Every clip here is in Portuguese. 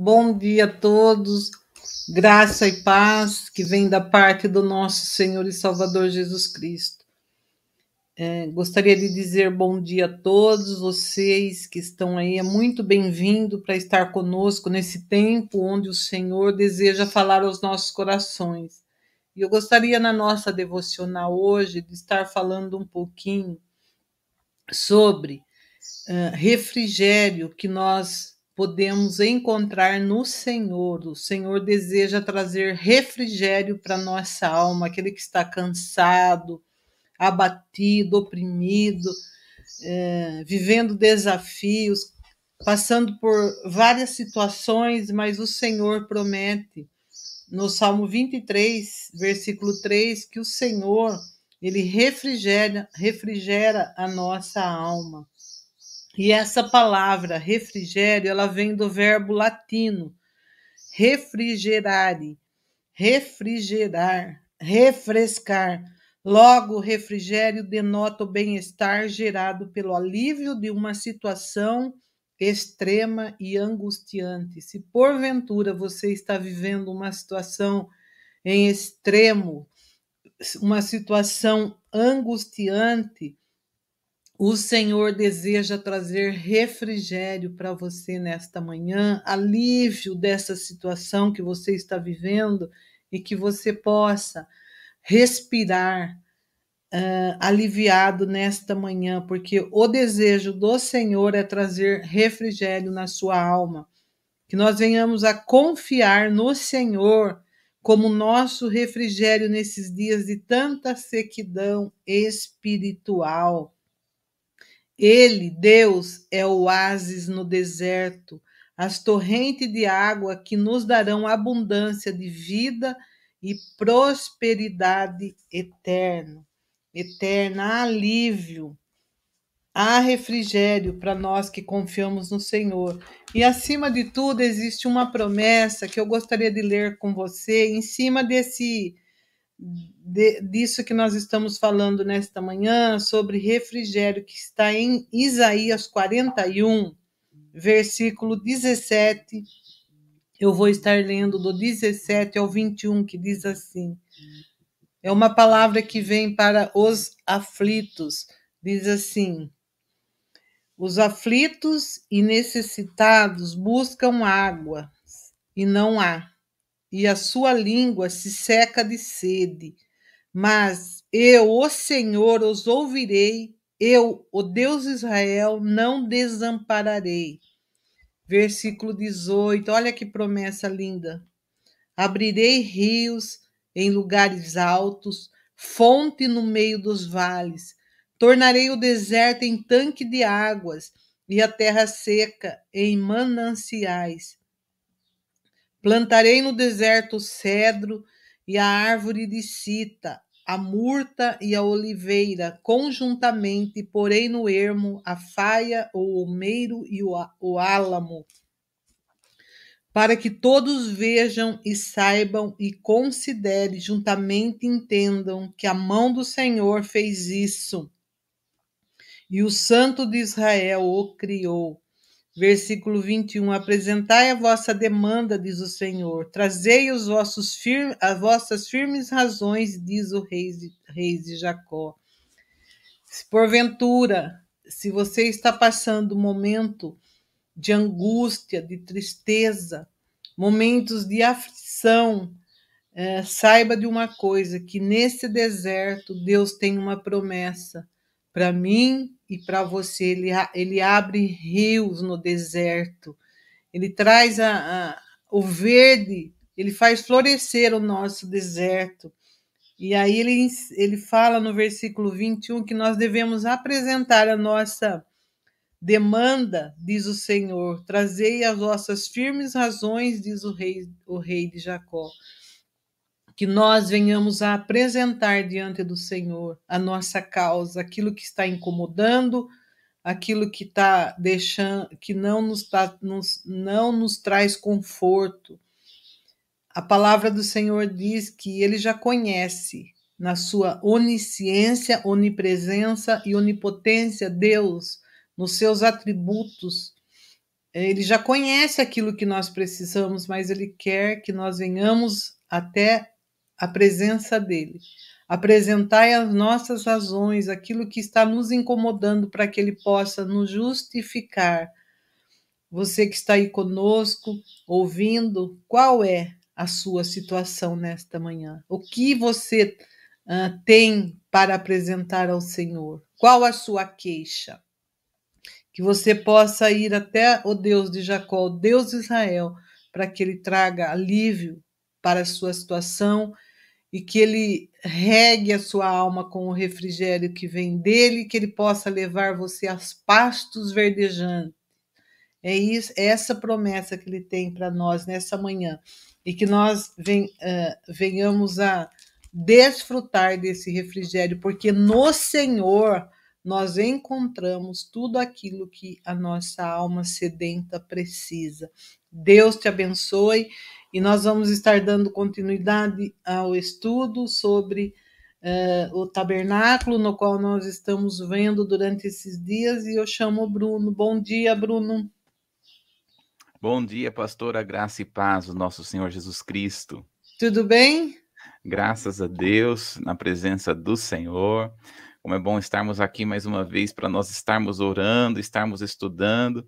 Bom dia a todos, graça e paz que vem da parte do nosso Senhor e Salvador Jesus Cristo. É, gostaria de dizer bom dia a todos vocês que estão aí, é muito bem-vindo para estar conosco nesse tempo onde o Senhor deseja falar aos nossos corações. E eu gostaria, na nossa devocional hoje, de estar falando um pouquinho sobre uh, refrigério que nós podemos encontrar no Senhor. O Senhor deseja trazer refrigério para nossa alma, aquele que está cansado, abatido, oprimido, é, vivendo desafios, passando por várias situações, mas o Senhor promete no Salmo 23, versículo 3, que o Senhor ele refrigera, refrigera a nossa alma. E essa palavra refrigério, ela vem do verbo latino refrigerare, refrigerar, refrescar. Logo, refrigério denota o bem-estar gerado pelo alívio de uma situação extrema e angustiante. Se porventura você está vivendo uma situação em extremo, uma situação angustiante, o Senhor deseja trazer refrigério para você nesta manhã, alívio dessa situação que você está vivendo e que você possa respirar uh, aliviado nesta manhã, porque o desejo do Senhor é trazer refrigério na sua alma. Que nós venhamos a confiar no Senhor como nosso refrigério nesses dias de tanta sequidão espiritual ele, Deus, é o oásis no deserto, as torrentes de água que nos darão abundância de vida e prosperidade eterna. Eterna, alívio, há refrigério para nós que confiamos no Senhor. E acima de tudo, existe uma promessa que eu gostaria de ler com você, em cima desse de, disso que nós estamos falando nesta manhã, sobre refrigério, que está em Isaías 41, versículo 17. Eu vou estar lendo do 17 ao 21, que diz assim: é uma palavra que vem para os aflitos. Diz assim: os aflitos e necessitados buscam água e não há e a sua língua se seca de sede. Mas eu, o Senhor, os ouvirei, eu, o Deus de Israel, não desampararei. Versículo 18, olha que promessa linda. Abrirei rios em lugares altos, fonte no meio dos vales. Tornarei o deserto em tanque de águas e a terra seca em mananciais. Plantarei no deserto o cedro e a árvore de cita, a murta e a oliveira, conjuntamente, porém no ermo, a faia, o almeiro e o, o álamo, para que todos vejam e saibam e considerem, juntamente entendam que a mão do Senhor fez isso, e o Santo de Israel o criou. Versículo 21. Apresentai a vossa demanda, diz o Senhor. Trazei os vossos firme, as vossas firmes razões, diz o rei de, rei de Jacó. Se porventura, se você está passando um momento de angústia, de tristeza, momentos de aflição, é, saiba de uma coisa: que nesse deserto Deus tem uma promessa para mim e para você. Ele, ele abre rios no deserto, ele traz a, a, o verde, ele faz florescer o nosso deserto. E aí ele, ele fala no versículo 21 que nós devemos apresentar a nossa demanda, diz o Senhor, trazei as vossas firmes razões, diz o rei, o rei de Jacó que nós venhamos a apresentar diante do Senhor a nossa causa, aquilo que está incomodando, aquilo que está deixando, que não nos, tá, nos, não nos traz conforto. A palavra do Senhor diz que ele já conhece na sua onisciência, onipresença e onipotência Deus, nos seus atributos, ele já conhece aquilo que nós precisamos, mas ele quer que nós venhamos até a presença dele. Apresentai as nossas razões, aquilo que está nos incomodando, para que ele possa nos justificar. Você que está aí conosco, ouvindo, qual é a sua situação nesta manhã? O que você uh, tem para apresentar ao Senhor? Qual a sua queixa? Que você possa ir até o Deus de Jacó, o Deus de Israel, para que ele traga alívio para a sua situação e que ele regue a sua alma com o refrigério que vem dele, que ele possa levar você aos pastos verdejantes. É isso, é essa promessa que ele tem para nós nessa manhã e que nós uh, venhamos a desfrutar desse refrigério, porque no Senhor nós encontramos tudo aquilo que a nossa alma sedenta precisa. Deus te abençoe e nós vamos estar dando continuidade ao estudo sobre uh, o tabernáculo, no qual nós estamos vendo durante esses dias, e eu chamo o Bruno. Bom dia, Bruno. Bom dia, pastora Graça e Paz, o nosso Senhor Jesus Cristo. Tudo bem? Graças a Deus, na presença do Senhor. Como é bom estarmos aqui mais uma vez para nós estarmos orando, estarmos estudando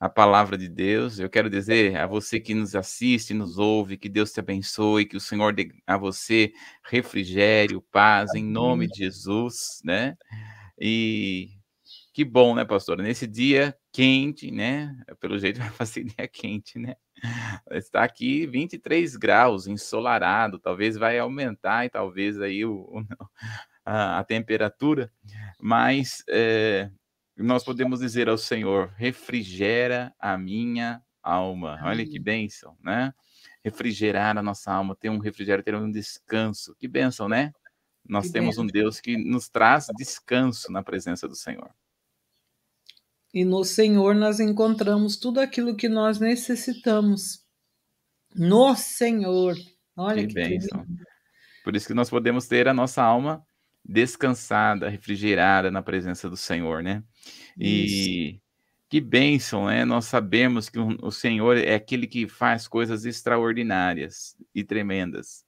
a palavra de Deus. Eu quero dizer a você que nos assiste, nos ouve, que Deus te abençoe, que o Senhor dê a você refrigério, paz, em nome de Jesus, né? E que bom, né, pastora? Nesse dia quente, né? Pelo jeito vai fazer dia quente, né? Está aqui 23 graus, ensolarado, talvez vai aumentar e talvez aí o, a, a temperatura, mas é, nós podemos dizer ao Senhor: refrigera a minha alma. Olha que bênção, né? Refrigerar a nossa alma, ter um refrigério, ter um descanso. Que bênção, né? Nós que temos bênção. um Deus que nos traz descanso na presença do Senhor. E no Senhor nós encontramos tudo aquilo que nós necessitamos. No Senhor. Olha que, que bênção. Por isso que nós podemos ter a nossa alma descansada, refrigerada na presença do Senhor, né? E Isso. que bênção, né? Nós sabemos que o Senhor é aquele que faz coisas extraordinárias e tremendas.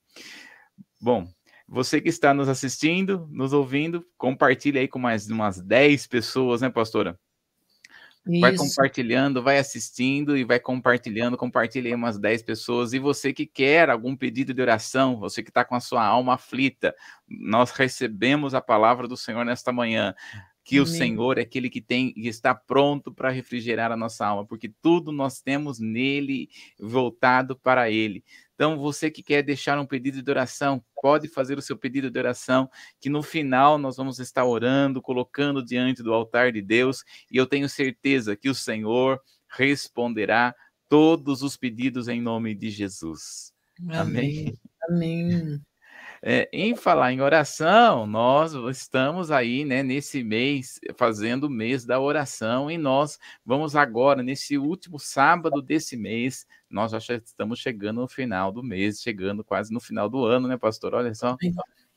Bom, você que está nos assistindo, nos ouvindo, compartilhe aí com mais umas 10 pessoas, né, pastora? Isso. Vai compartilhando, vai assistindo e vai compartilhando, compartilhe umas 10 pessoas. E você que quer algum pedido de oração, você que está com a sua alma aflita, nós recebemos a palavra do Senhor nesta manhã que Amém. o Senhor é aquele que tem e está pronto para refrigerar a nossa alma, porque tudo nós temos nele voltado para ele. Então, você que quer deixar um pedido de oração, pode fazer o seu pedido de oração, que no final nós vamos estar orando, colocando diante do altar de Deus, e eu tenho certeza que o Senhor responderá todos os pedidos em nome de Jesus. Amém. Amém. Amém. É, em falar em oração, nós estamos aí, né, nesse mês, fazendo o mês da oração, e nós vamos agora, nesse último sábado desse mês, nós já estamos chegando no final do mês, chegando quase no final do ano, né, pastor? Olha só.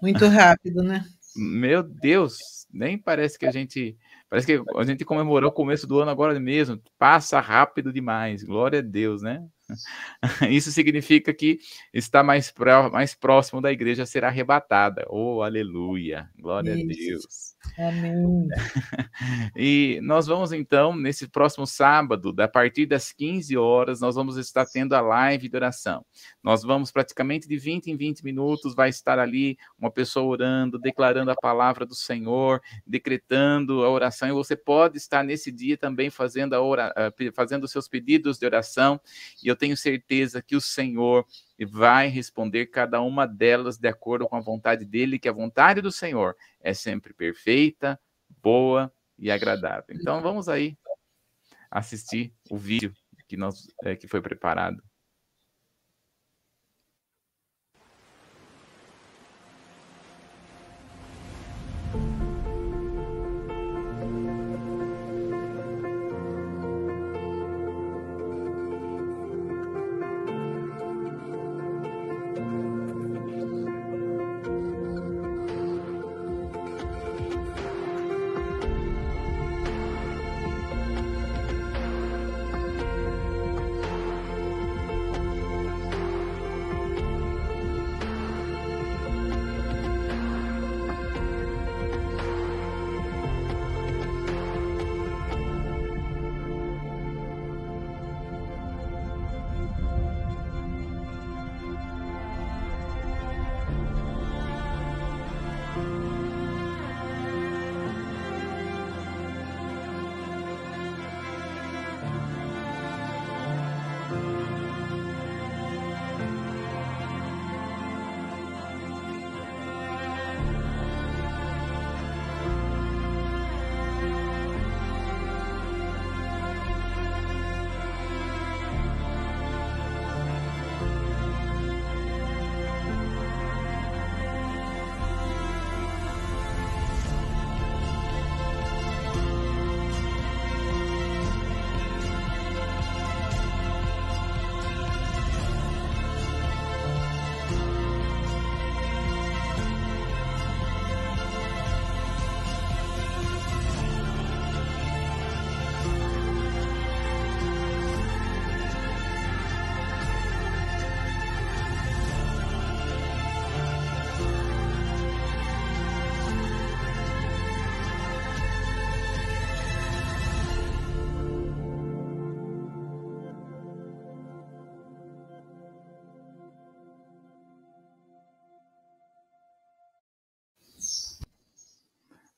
Muito rápido, né? Meu Deus, nem parece que a gente. Parece que a gente comemorou o começo do ano agora mesmo. Passa rápido demais. Glória a Deus, né? Isso significa que está mais, pró mais próximo da igreja ser arrebatada. Oh, aleluia! Glória Isso. a Deus. Amém. e nós vamos então, nesse próximo sábado, a partir das 15 horas, nós vamos estar tendo a live de oração. Nós vamos praticamente de 20 em 20 minutos, vai estar ali uma pessoa orando, declarando a palavra do Senhor, decretando a oração, e você pode estar nesse dia também fazendo, a eh, fazendo os seus pedidos de oração, e eu tenho certeza que o Senhor vai responder cada uma delas de acordo com a vontade dele, que a vontade do Senhor é sempre perfeita, boa e agradável. Então vamos aí assistir o vídeo que, nós, é, que foi preparado.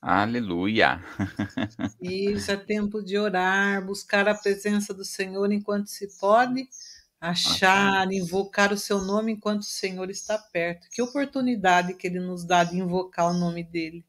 Aleluia. Isso é tempo de orar, buscar a presença do Senhor enquanto se pode, achar, invocar o seu nome enquanto o Senhor está perto. Que oportunidade que ele nos dá de invocar o nome dele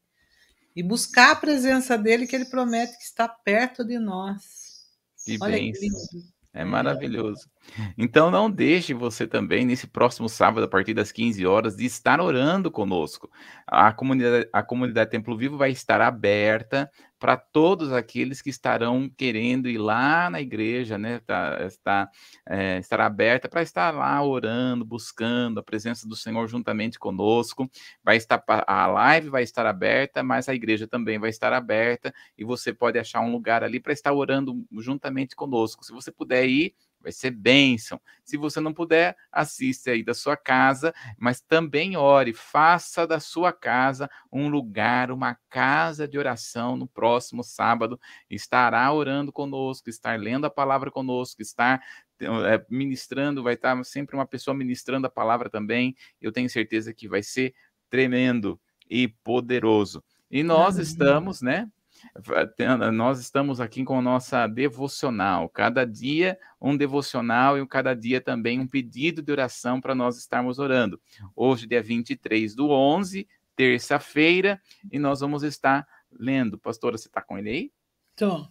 e buscar a presença dele que ele promete que está perto de nós. Que Olha bênção. que lindo. É maravilhoso. Então não deixe você também, nesse próximo sábado, a partir das 15 horas, de estar orando conosco. A comunidade, a comunidade Templo Vivo vai estar aberta para todos aqueles que estarão querendo ir lá na igreja, né? Tá, está, é, estará aberta para estar lá orando, buscando a presença do Senhor juntamente conosco. Vai estar a live vai estar aberta, mas a igreja também vai estar aberta e você pode achar um lugar ali para estar orando juntamente conosco. Se você puder ir, vai ser bênção. Se você não puder, assiste aí da sua casa, mas também ore, faça da sua casa um lugar, uma casa de oração no próximo sábado. Estará orando conosco, estar lendo a palavra conosco, estar é, ministrando, vai estar sempre uma pessoa ministrando a palavra também. Eu tenho certeza que vai ser tremendo e poderoso. E nós estamos, né, nós estamos aqui com a nossa devocional. Cada dia um devocional e cada dia também um pedido de oração para nós estarmos orando. Hoje, dia 23 do 11, terça-feira, e nós vamos estar lendo. Pastora, você está com ele aí? Estou.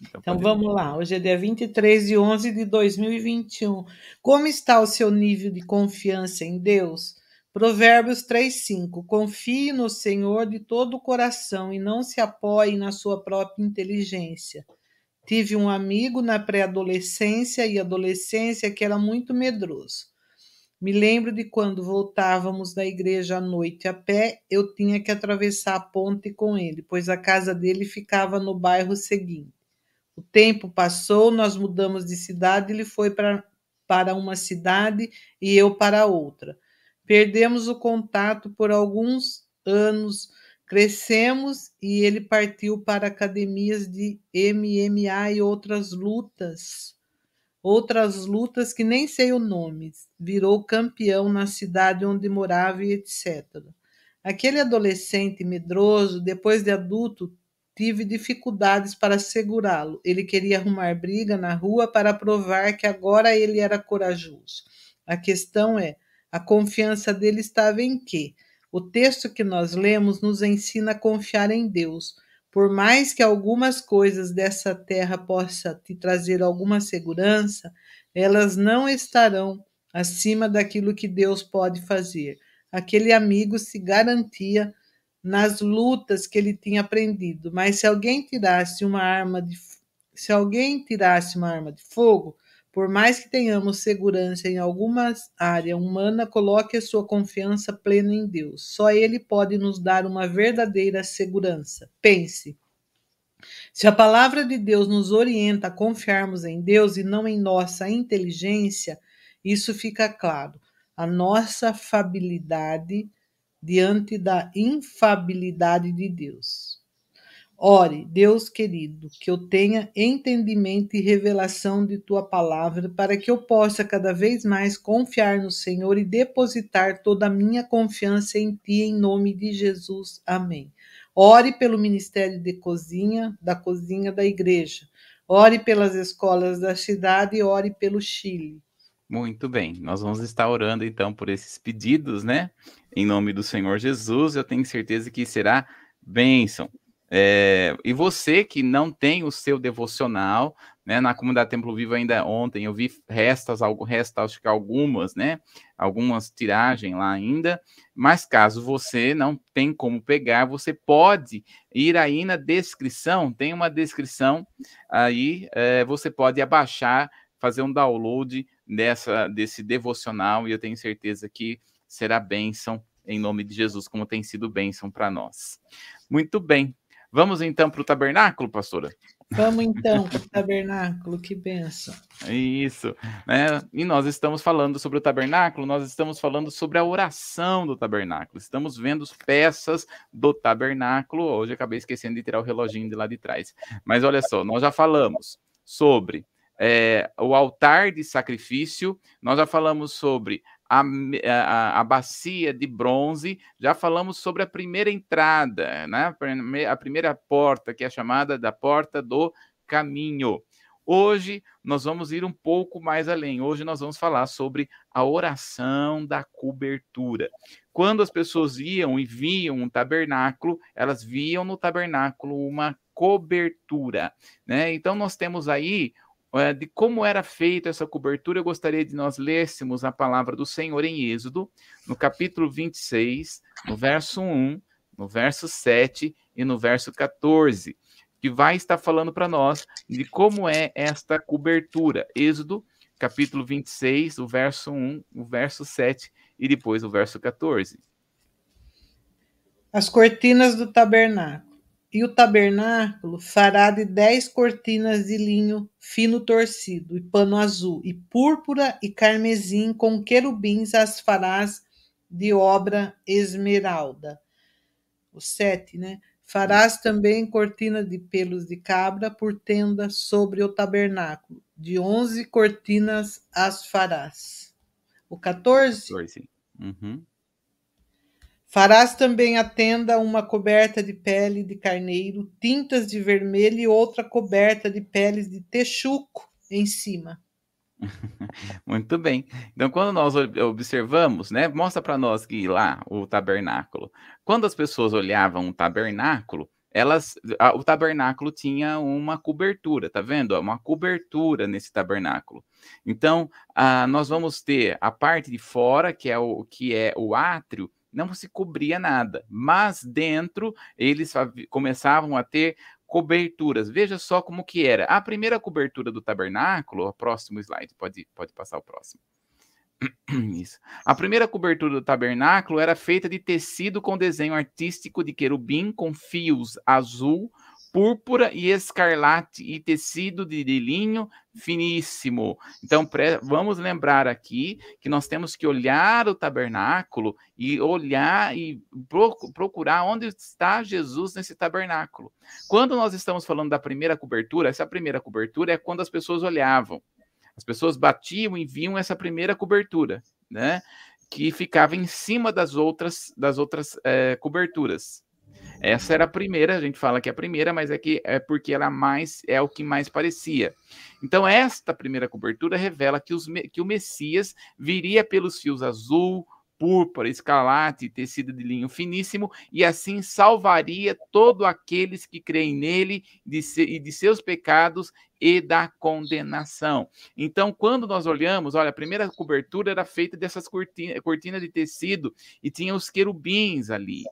Então, então vamos lá, hoje é dia 23 de 11 de 2021. Como está o seu nível de confiança em Deus? Provérbios 3:5 Confie no Senhor de todo o coração e não se apoie na sua própria inteligência. Tive um amigo na pré-adolescência e adolescência que era muito medroso. Me lembro de quando voltávamos da igreja à noite a pé, eu tinha que atravessar a ponte com ele, pois a casa dele ficava no bairro seguinte. O tempo passou, nós mudamos de cidade, ele foi para, para uma cidade e eu para outra. Perdemos o contato por alguns anos, crescemos e ele partiu para academias de MMA e outras lutas. Outras lutas que nem sei o nome. Virou campeão na cidade onde morava e etc. Aquele adolescente medroso, depois de adulto, tive dificuldades para segurá-lo. Ele queria arrumar briga na rua para provar que agora ele era corajoso. A questão é: a confiança dele estava em quê? O texto que nós lemos nos ensina a confiar em Deus. Por mais que algumas coisas dessa terra possa te trazer alguma segurança, elas não estarão acima daquilo que Deus pode fazer. Aquele amigo se garantia nas lutas que ele tinha aprendido, mas se alguém tirasse uma arma de se alguém tirasse uma arma de fogo, por mais que tenhamos segurança em alguma área humana, coloque a sua confiança plena em Deus. Só Ele pode nos dar uma verdadeira segurança. Pense. Se a palavra de Deus nos orienta a confiarmos em Deus e não em nossa inteligência, isso fica claro. A nossa fabilidade diante da infabilidade de Deus. Ore, Deus querido, que eu tenha entendimento e revelação de tua palavra, para que eu possa cada vez mais confiar no Senhor e depositar toda a minha confiança em ti, em nome de Jesus. Amém. Ore pelo ministério de cozinha, da cozinha da igreja. Ore pelas escolas da cidade e ore pelo Chile. Muito bem, nós vamos estar orando então por esses pedidos, né? Em nome do Senhor Jesus, eu tenho certeza que será bênção. É, e você que não tem o seu devocional, né? Na comunidade Templo Vivo ainda ontem eu vi restas, algo restas, acho que algumas, né? Algumas tiragens lá ainda. Mas caso você não tem como pegar, você pode ir aí na descrição, tem uma descrição aí, é, você pode abaixar, fazer um download dessa desse devocional e eu tenho certeza que será bênção em nome de Jesus, como tem sido bênção para nós. Muito bem. Vamos então para o tabernáculo, pastora? Vamos então para o tabernáculo, que benção. Isso, né? E nós estamos falando sobre o tabernáculo, nós estamos falando sobre a oração do tabernáculo. Estamos vendo as peças do tabernáculo. Hoje acabei esquecendo de tirar o reloginho de lá de trás. Mas olha só, nós já falamos sobre é, o altar de sacrifício, nós já falamos sobre a, a, a, bacia de bronze, já falamos sobre a primeira entrada, né? a primeira porta, que é chamada da porta do caminho. Hoje nós vamos ir um pouco mais além. Hoje nós vamos falar sobre a oração da cobertura. Quando as pessoas iam e viam um tabernáculo, elas viam no tabernáculo uma cobertura, né? Então nós temos aí de como era feita essa cobertura, eu gostaria de nós lêssemos a palavra do Senhor em Êxodo, no capítulo 26, no verso 1, no verso 7 e no verso 14 que vai estar falando para nós de como é esta cobertura. Êxodo, capítulo 26, o verso 1, o verso 7 e depois o verso 14. As cortinas do tabernáculo. E o tabernáculo fará de dez cortinas de linho fino torcido, e pano azul, e púrpura e carmesim, com querubins as farás de obra esmeralda. O sete, né? Farás também cortina de pelos de cabra por tenda sobre o tabernáculo. De onze cortinas as farás. O 14? 14. Uhum. Farás também a tenda uma coberta de pele de carneiro, tintas de vermelho e outra coberta de peles de texuco em cima. Muito bem. Então, quando nós observamos, né, mostra para nós que lá o tabernáculo, quando as pessoas olhavam o tabernáculo, elas, a, o tabernáculo tinha uma cobertura, tá vendo? Uma cobertura nesse tabernáculo. Então, a, nós vamos ter a parte de fora, que é o que é o átrio, não se cobria nada, mas dentro eles começavam a ter coberturas. Veja só como que era. A primeira cobertura do tabernáculo, o próximo slide, pode, pode passar o próximo. Isso. A primeira cobertura do tabernáculo era feita de tecido com desenho artístico de querubim com fios azul, púrpura e escarlate e tecido de linho finíssimo. Então, vamos lembrar aqui que nós temos que olhar o tabernáculo e olhar e procurar onde está Jesus nesse tabernáculo. Quando nós estamos falando da primeira cobertura, essa primeira cobertura é quando as pessoas olhavam. As pessoas batiam e viam essa primeira cobertura, né? Que ficava em cima das outras das outras é, coberturas. Essa era a primeira, a gente fala que é a primeira, mas é que é porque ela mais é o que mais parecia. Então, esta primeira cobertura revela que, os, que o Messias viria pelos fios azul, púrpura, escarlate, tecido de linho finíssimo, e assim salvaria todos aqueles que creem nele de se, e de seus pecados e da condenação. Então, quando nós olhamos, olha, a primeira cobertura era feita dessas cortinas cortina de tecido e tinha os querubins ali.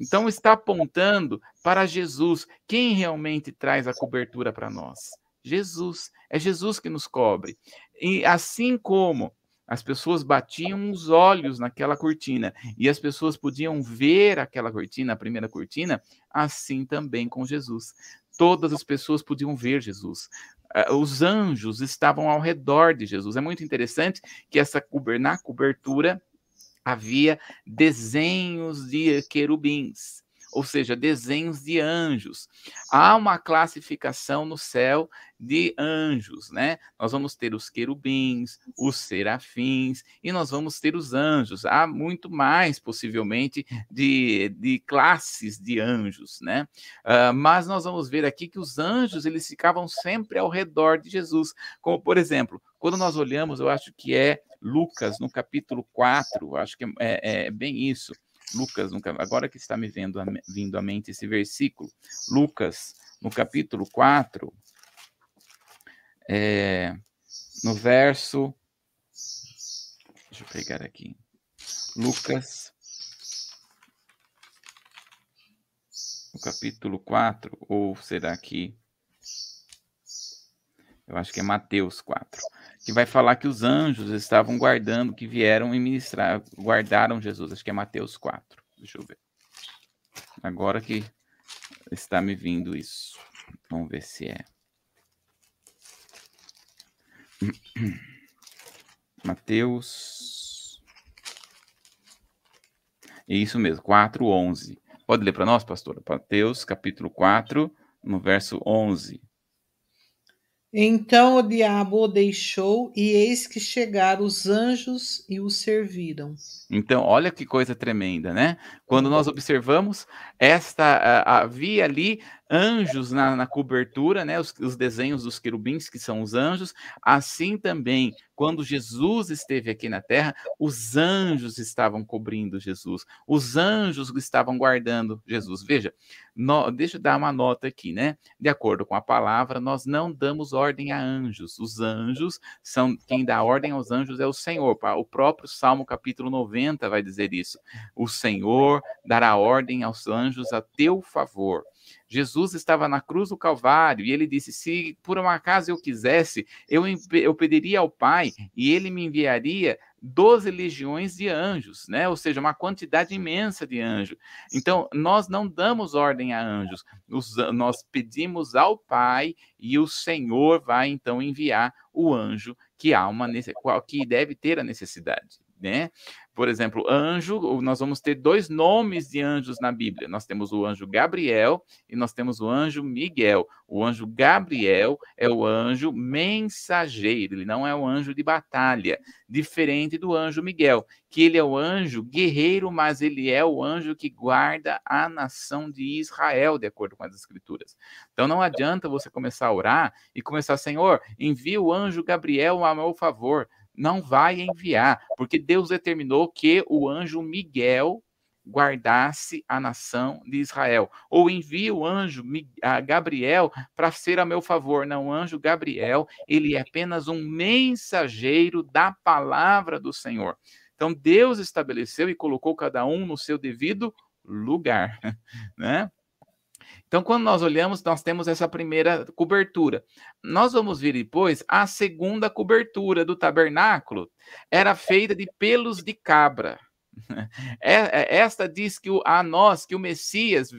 Então está apontando para Jesus. Quem realmente traz a cobertura para nós? Jesus. É Jesus que nos cobre. E assim como as pessoas batiam os olhos naquela cortina e as pessoas podiam ver aquela cortina, a primeira cortina, assim também com Jesus. Todas as pessoas podiam ver Jesus. Ah, os anjos estavam ao redor de Jesus. É muito interessante que essa na cobertura havia desenhos de querubins, ou seja, desenhos de anjos. Há uma classificação no céu de anjos, né? Nós vamos ter os querubins, os serafins e nós vamos ter os anjos. Há muito mais, possivelmente, de, de classes de anjos, né? Uh, mas nós vamos ver aqui que os anjos eles ficavam sempre ao redor de Jesus, como por exemplo, quando nós olhamos, eu acho que é Lucas, no capítulo 4, acho que é, é, é bem isso. Lucas, agora que está me vendo, vindo à mente esse versículo, Lucas, no capítulo 4, é, no verso. Deixa eu pegar aqui. Lucas, no capítulo 4, ou será que. Eu acho que é Mateus 4 que vai falar que os anjos estavam guardando, que vieram e ministrar, guardaram Jesus. Acho que é Mateus 4. Deixa eu ver. Agora que está me vindo isso. Vamos ver se é. Mateus. Isso mesmo, 4, 11. Pode ler para nós, pastora? Mateus, capítulo 4, no verso 11. Então o diabo o deixou, e eis que chegaram os anjos e o serviram. Então, olha que coisa tremenda, né? Quando nós observamos esta, havia ali anjos na, na cobertura, né? Os, os, desenhos dos querubins, que são os anjos. Assim também, quando Jesus esteve aqui na terra, os anjos estavam cobrindo Jesus, os anjos estavam guardando Jesus. Veja, no, deixa eu dar uma nota aqui, né? De acordo com a palavra, nós não damos ordem a anjos. Os anjos são quem dá ordem aos anjos é o Senhor. O próprio Salmo capítulo 90 vai dizer isso. O Senhor dará ordem aos anjos a teu favor. Jesus estava na cruz do Calvário e ele disse: Se por um acaso eu quisesse, eu, eu pediria ao Pai e ele me enviaria 12 legiões de anjos, né? Ou seja, uma quantidade imensa de anjos. Então, nós não damos ordem a anjos, nós pedimos ao Pai e o Senhor vai então enviar o anjo que há uma que deve ter a necessidade né? Por exemplo, anjo, nós vamos ter dois nomes de anjos na Bíblia. Nós temos o anjo Gabriel e nós temos o anjo Miguel. O anjo Gabriel é o anjo mensageiro, ele não é o anjo de batalha, diferente do anjo Miguel, que ele é o anjo guerreiro, mas ele é o anjo que guarda a nação de Israel, de acordo com as escrituras. Então não adianta você começar a orar e começar, Senhor, envia o anjo Gabriel a meu favor não vai enviar, porque Deus determinou que o anjo Miguel guardasse a nação de Israel. Ou envia o anjo Gabriel para ser a meu favor. Não, o anjo Gabriel, ele é apenas um mensageiro da palavra do Senhor. Então Deus estabeleceu e colocou cada um no seu devido lugar, né? Então, quando nós olhamos, nós temos essa primeira cobertura. Nós vamos ver depois a segunda cobertura do tabernáculo, era feita de pelos de cabra. É, é, esta diz que a nós que o Messias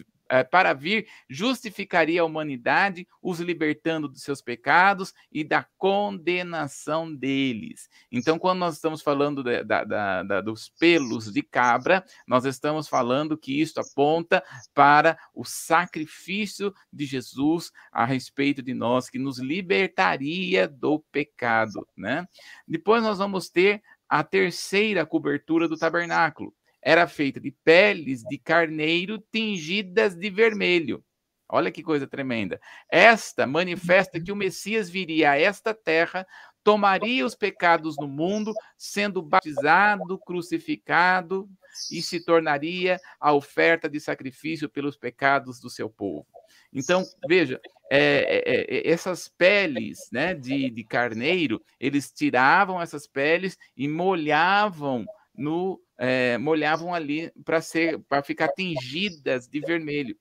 para vir, justificaria a humanidade, os libertando dos seus pecados e da condenação deles. Então, quando nós estamos falando da, da, da, dos pelos de cabra, nós estamos falando que isto aponta para o sacrifício de Jesus a respeito de nós, que nos libertaria do pecado. Né? Depois nós vamos ter a terceira cobertura do tabernáculo era feita de peles de carneiro tingidas de vermelho. Olha que coisa tremenda. Esta manifesta que o Messias viria a esta terra, tomaria os pecados no mundo, sendo batizado, crucificado e se tornaria a oferta de sacrifício pelos pecados do seu povo. Então, veja, é, é, é, essas peles né, de, de carneiro, eles tiravam essas peles e molhavam no é, molhavam ali para ser para ficar tingidas de vermelho.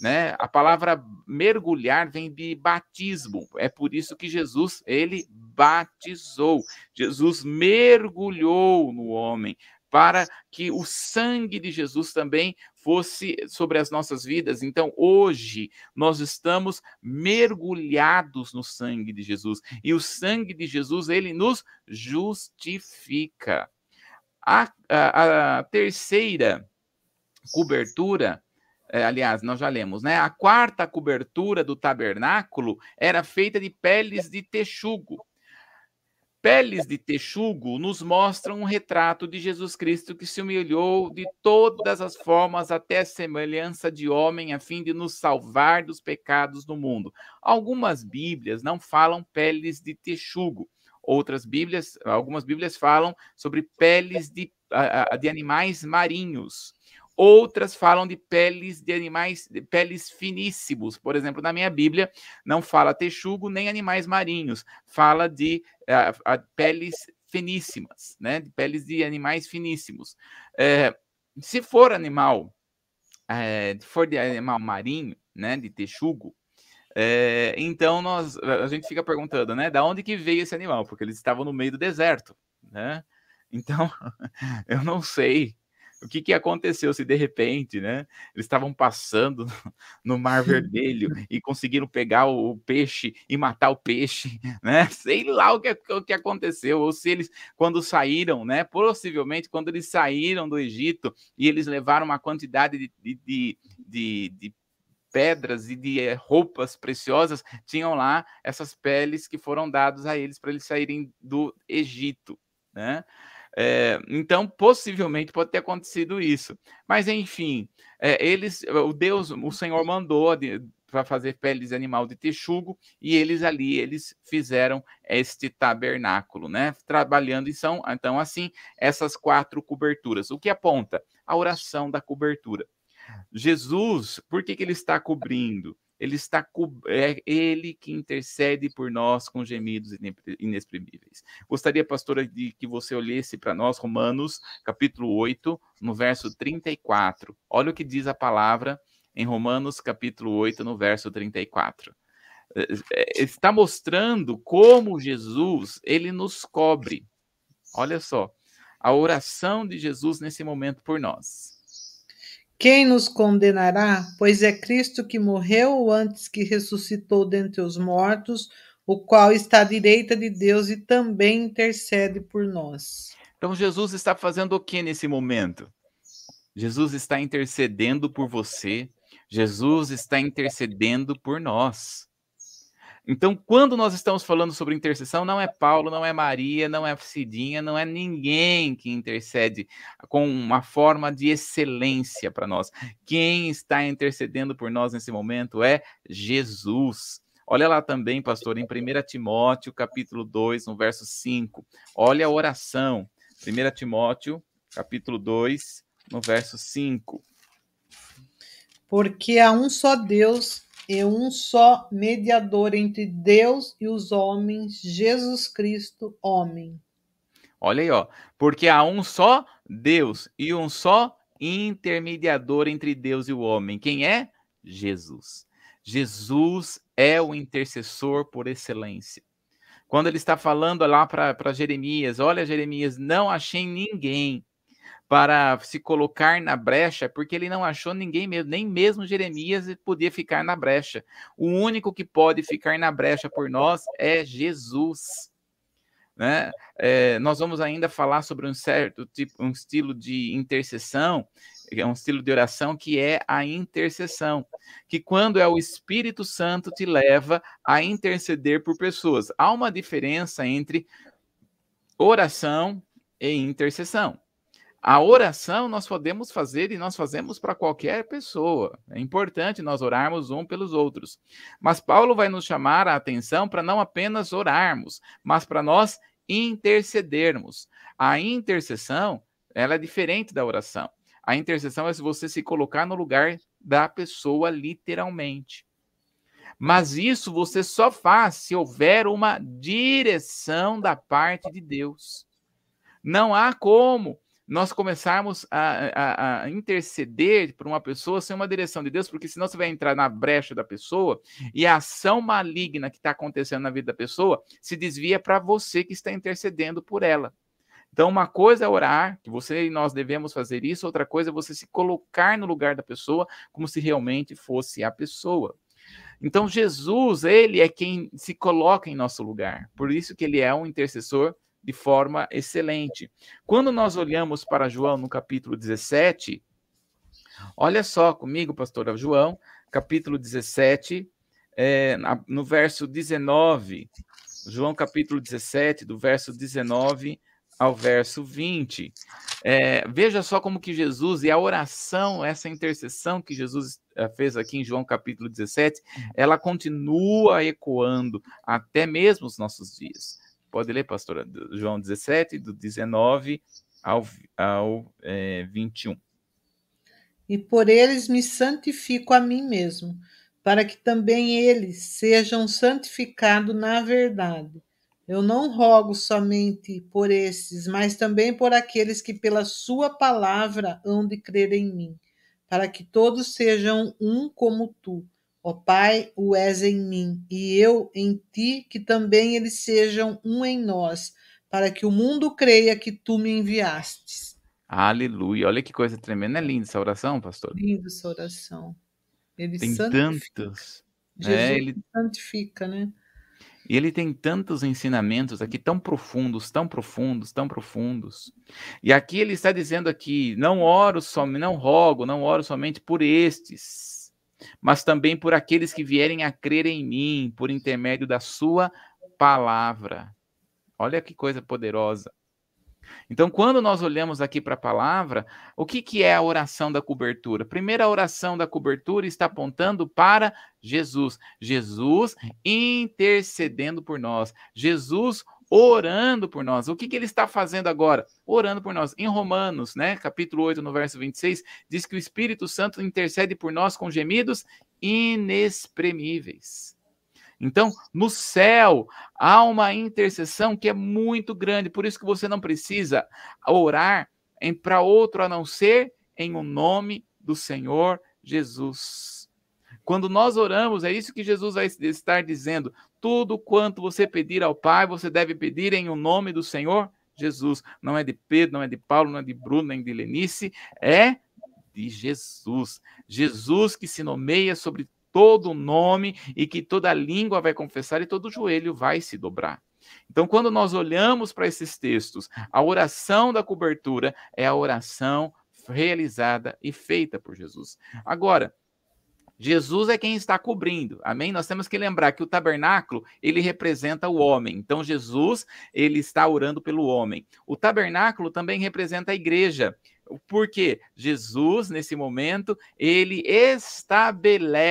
Né? A palavra mergulhar vem de batismo. É por isso que Jesus, ele batizou. Jesus mergulhou no homem para que o sangue de Jesus também fosse sobre as nossas vidas. Então, hoje, nós estamos mergulhados no sangue de Jesus. E o sangue de Jesus, ele nos justifica. A, a, a terceira cobertura, é, aliás, nós já lemos, né? A quarta cobertura do tabernáculo era feita de peles de texugo. Peles de texugo nos mostram um retrato de Jesus Cristo que se humilhou de todas as formas até a semelhança de homem a fim de nos salvar dos pecados do mundo. Algumas Bíblias não falam peles de texugo, Outras Bíblias, algumas Bíblias falam sobre peles de, de animais marinhos. Outras falam de peles de animais, de peles finíssimos. Por exemplo, na minha Bíblia não fala texugo nem animais marinhos, fala de uh, uh, peles finíssimas, né? De peles de animais finíssimos. É, se for animal, é, for de animal marinho, né? De texugo, é, então nós, a gente fica perguntando, né, da onde que veio esse animal? Porque eles estavam no meio do deserto, né? Então, eu não sei o que, que aconteceu se de repente, né, eles estavam passando no Mar Vermelho e conseguiram pegar o, peixe e matar o peixe, né? Sei lá o que, o que aconteceu, ou se eles, quando saíram, né, possivelmente quando eles saíram do Egito e eles levaram uma quantidade de, de, de, de pedras e de eh, roupas preciosas, tinham lá essas peles que foram dadas a eles para eles saírem do Egito, né? É, então, possivelmente pode ter acontecido isso. Mas, enfim, é, eles, o Deus, o Senhor mandou para fazer peles de animal de texugo e eles ali, eles fizeram este tabernáculo, né? Trabalhando e são, então, assim, essas quatro coberturas. O que aponta? A oração da cobertura. Jesus, por que, que ele está cobrindo? Ele está é ele que intercede por nós com gemidos inexprimíveis. Gostaria, pastora, de que você olhasse para nós Romanos, capítulo 8, no verso 34. Olha o que diz a palavra em Romanos, capítulo 8, no verso 34. É, é, está mostrando como Jesus, ele nos cobre. Olha só, a oração de Jesus nesse momento por nós. Quem nos condenará? Pois é Cristo que morreu antes que ressuscitou dentre os mortos, o qual está à direita de Deus e também intercede por nós. Então Jesus está fazendo o que nesse momento? Jesus está intercedendo por você, Jesus está intercedendo por nós. Então, quando nós estamos falando sobre intercessão, não é Paulo, não é Maria, não é Cidinha, não é ninguém que intercede com uma forma de excelência para nós. Quem está intercedendo por nós nesse momento é Jesus. Olha lá também, pastor, em 1 Timóteo, capítulo 2, no verso 5. Olha a oração. 1 Timóteo, capítulo 2, no verso 5. Porque há um só Deus e um só mediador entre Deus e os homens, Jesus Cristo, homem. Olha aí, ó. Porque há um só Deus e um só intermediador entre Deus e o homem. Quem é? Jesus. Jesus é o intercessor por excelência. Quando ele está falando lá para Jeremias, olha, Jeremias, não achei ninguém para se colocar na brecha, porque ele não achou ninguém mesmo, nem mesmo Jeremias podia ficar na brecha. O único que pode ficar na brecha por nós é Jesus. Né? É, nós vamos ainda falar sobre um certo tipo, um estilo de intercessão, é um estilo de oração que é a intercessão, que quando é o Espírito Santo te leva a interceder por pessoas. Há uma diferença entre oração e intercessão. A oração nós podemos fazer e nós fazemos para qualquer pessoa. É importante nós orarmos um pelos outros. Mas Paulo vai nos chamar a atenção para não apenas orarmos, mas para nós intercedermos. A intercessão, ela é diferente da oração. A intercessão é se você se colocar no lugar da pessoa literalmente. Mas isso você só faz se houver uma direção da parte de Deus. Não há como nós começarmos a, a, a, interceder por uma pessoa sem uma direção de Deus, porque senão você vai entrar na brecha da pessoa e a ação maligna que está acontecendo na vida da pessoa se desvia para você que está intercedendo por ela. Então, uma coisa é orar, que você e nós devemos fazer isso, outra coisa é você se colocar no lugar da pessoa como se realmente fosse a pessoa. Então, Jesus, ele é quem se coloca em nosso lugar. Por isso que ele é um intercessor de forma excelente. Quando nós olhamos para João no capítulo 17, olha só comigo, pastora João, capítulo 17, é, no verso 19. João capítulo 17, do verso 19 ao verso 20. É, veja só como que Jesus e a oração, essa intercessão que Jesus é, fez aqui em João capítulo 17, ela continua ecoando até mesmo os nossos dias. Pode ler, pastora, João 17, do 19 ao, ao é, 21. E por eles me santifico a mim mesmo, para que também eles sejam santificados na verdade. Eu não rogo somente por esses, mas também por aqueles que pela sua palavra hão de crer em mim, para que todos sejam um como tu, Ó Pai, o és em mim, e eu em ti, que também eles sejam um em nós, para que o mundo creia que tu me enviastes. Aleluia. Olha que coisa tremenda. É linda essa oração, pastor? Linda essa oração. Ele tem tantos. É, Jesus é, ele santifica, né? E ele tem tantos ensinamentos aqui tão profundos, tão profundos, tão profundos. E aqui ele está dizendo aqui, não oro somente, não rogo, não oro somente por estes, mas também por aqueles que vierem a crer em mim por intermédio da sua palavra. Olha que coisa poderosa. Então, quando nós olhamos aqui para a palavra, o que, que é a oração da cobertura? Primeiro, a oração da cobertura está apontando para Jesus. Jesus intercedendo por nós. Jesus orando por nós. O que, que ele está fazendo agora? Orando por nós. Em Romanos, né, capítulo 8, no verso 26, diz que o Espírito Santo intercede por nós com gemidos inexprimíveis. Então, no céu, há uma intercessão que é muito grande, por isso que você não precisa orar para outro a não ser em o um nome do Senhor Jesus. Quando nós oramos, é isso que Jesus vai estar dizendo. Tudo quanto você pedir ao Pai, você deve pedir em o nome do Senhor Jesus. Não é de Pedro, não é de Paulo, não é de Bruno, nem de Lenice, é de Jesus. Jesus que se nomeia sobre todo nome e que toda língua vai confessar e todo joelho vai se dobrar. Então, quando nós olhamos para esses textos, a oração da cobertura é a oração realizada e feita por Jesus. Agora, Jesus é quem está cobrindo. Amém? Nós temos que lembrar que o tabernáculo, ele representa o homem. Então Jesus, ele está orando pelo homem. O tabernáculo também representa a igreja. Porque Jesus, nesse momento, ele estabelece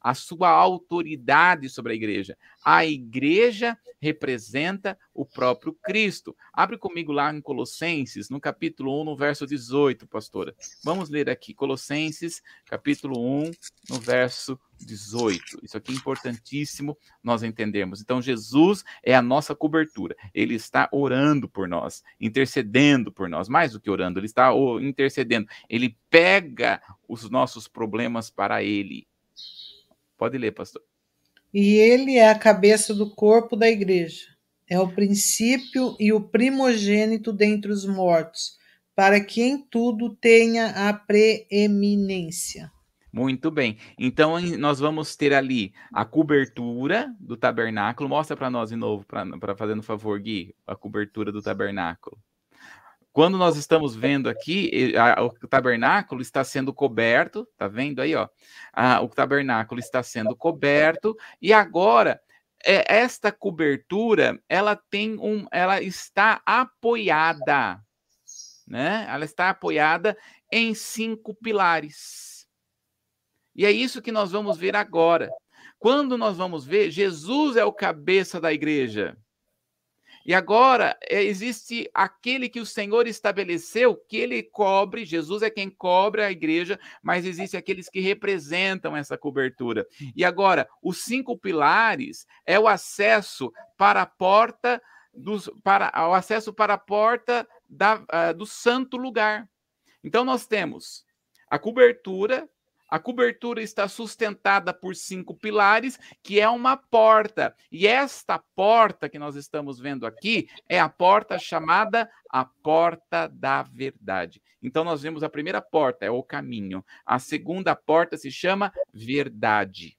a sua autoridade sobre a igreja. A igreja representa o próprio Cristo. Abre comigo lá em Colossenses, no capítulo 1, no verso 18, pastora. Vamos ler aqui, Colossenses, capítulo 1, no verso 18. Isso aqui é importantíssimo nós entendermos. Então, Jesus é a nossa cobertura. Ele está orando por nós, intercedendo por nós. Mais do que orando, ele está intercedendo. Ele pega os nossos problemas para ele. Pode ler, pastor. E ele é a cabeça do corpo da igreja. É o princípio e o primogênito dentre os mortos, para que em tudo tenha a preeminência. Muito bem. Então nós vamos ter ali a cobertura do tabernáculo. Mostra para nós de novo, para fazer um favor, Gui, a cobertura do tabernáculo. Quando nós estamos vendo aqui, a, o tabernáculo está sendo coberto, tá vendo aí, ó? A, o tabernáculo está sendo coberto e agora é, esta cobertura, ela tem um, ela está apoiada, né? Ela está apoiada em cinco pilares. E é isso que nós vamos ver agora. Quando nós vamos ver, Jesus é o cabeça da igreja. E agora é, existe aquele que o Senhor estabeleceu, que ele cobre, Jesus é quem cobre a igreja, mas existe aqueles que representam essa cobertura. E agora, os cinco pilares é o acesso para a porta dos, para o acesso para a porta da, uh, do santo lugar. Então nós temos a cobertura a cobertura está sustentada por cinco pilares, que é uma porta. E esta porta que nós estamos vendo aqui é a porta chamada a porta da verdade. Então nós vemos a primeira porta, é o caminho. A segunda porta se chama verdade.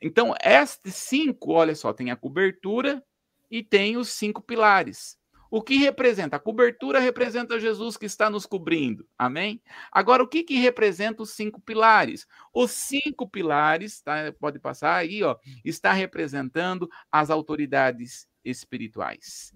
Então, estes cinco, olha só, tem a cobertura e tem os cinco pilares. O que representa? A cobertura representa Jesus que está nos cobrindo. Amém? Agora, o que, que representa os cinco pilares? Os cinco pilares, tá? pode passar aí, ó, está representando as autoridades espirituais.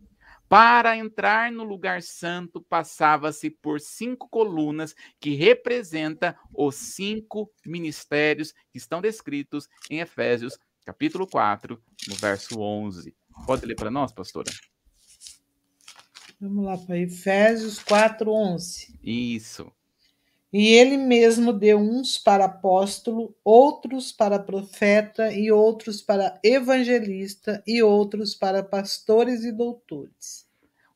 Para entrar no lugar santo, passava-se por cinco colunas que representam os cinco ministérios que estão descritos em Efésios, capítulo 4, no verso 11. Pode ler para nós, pastora? Vamos lá para Efésios 4:11. Isso. E ele mesmo deu uns para apóstolo, outros para profeta e outros para evangelista e outros para pastores e doutores.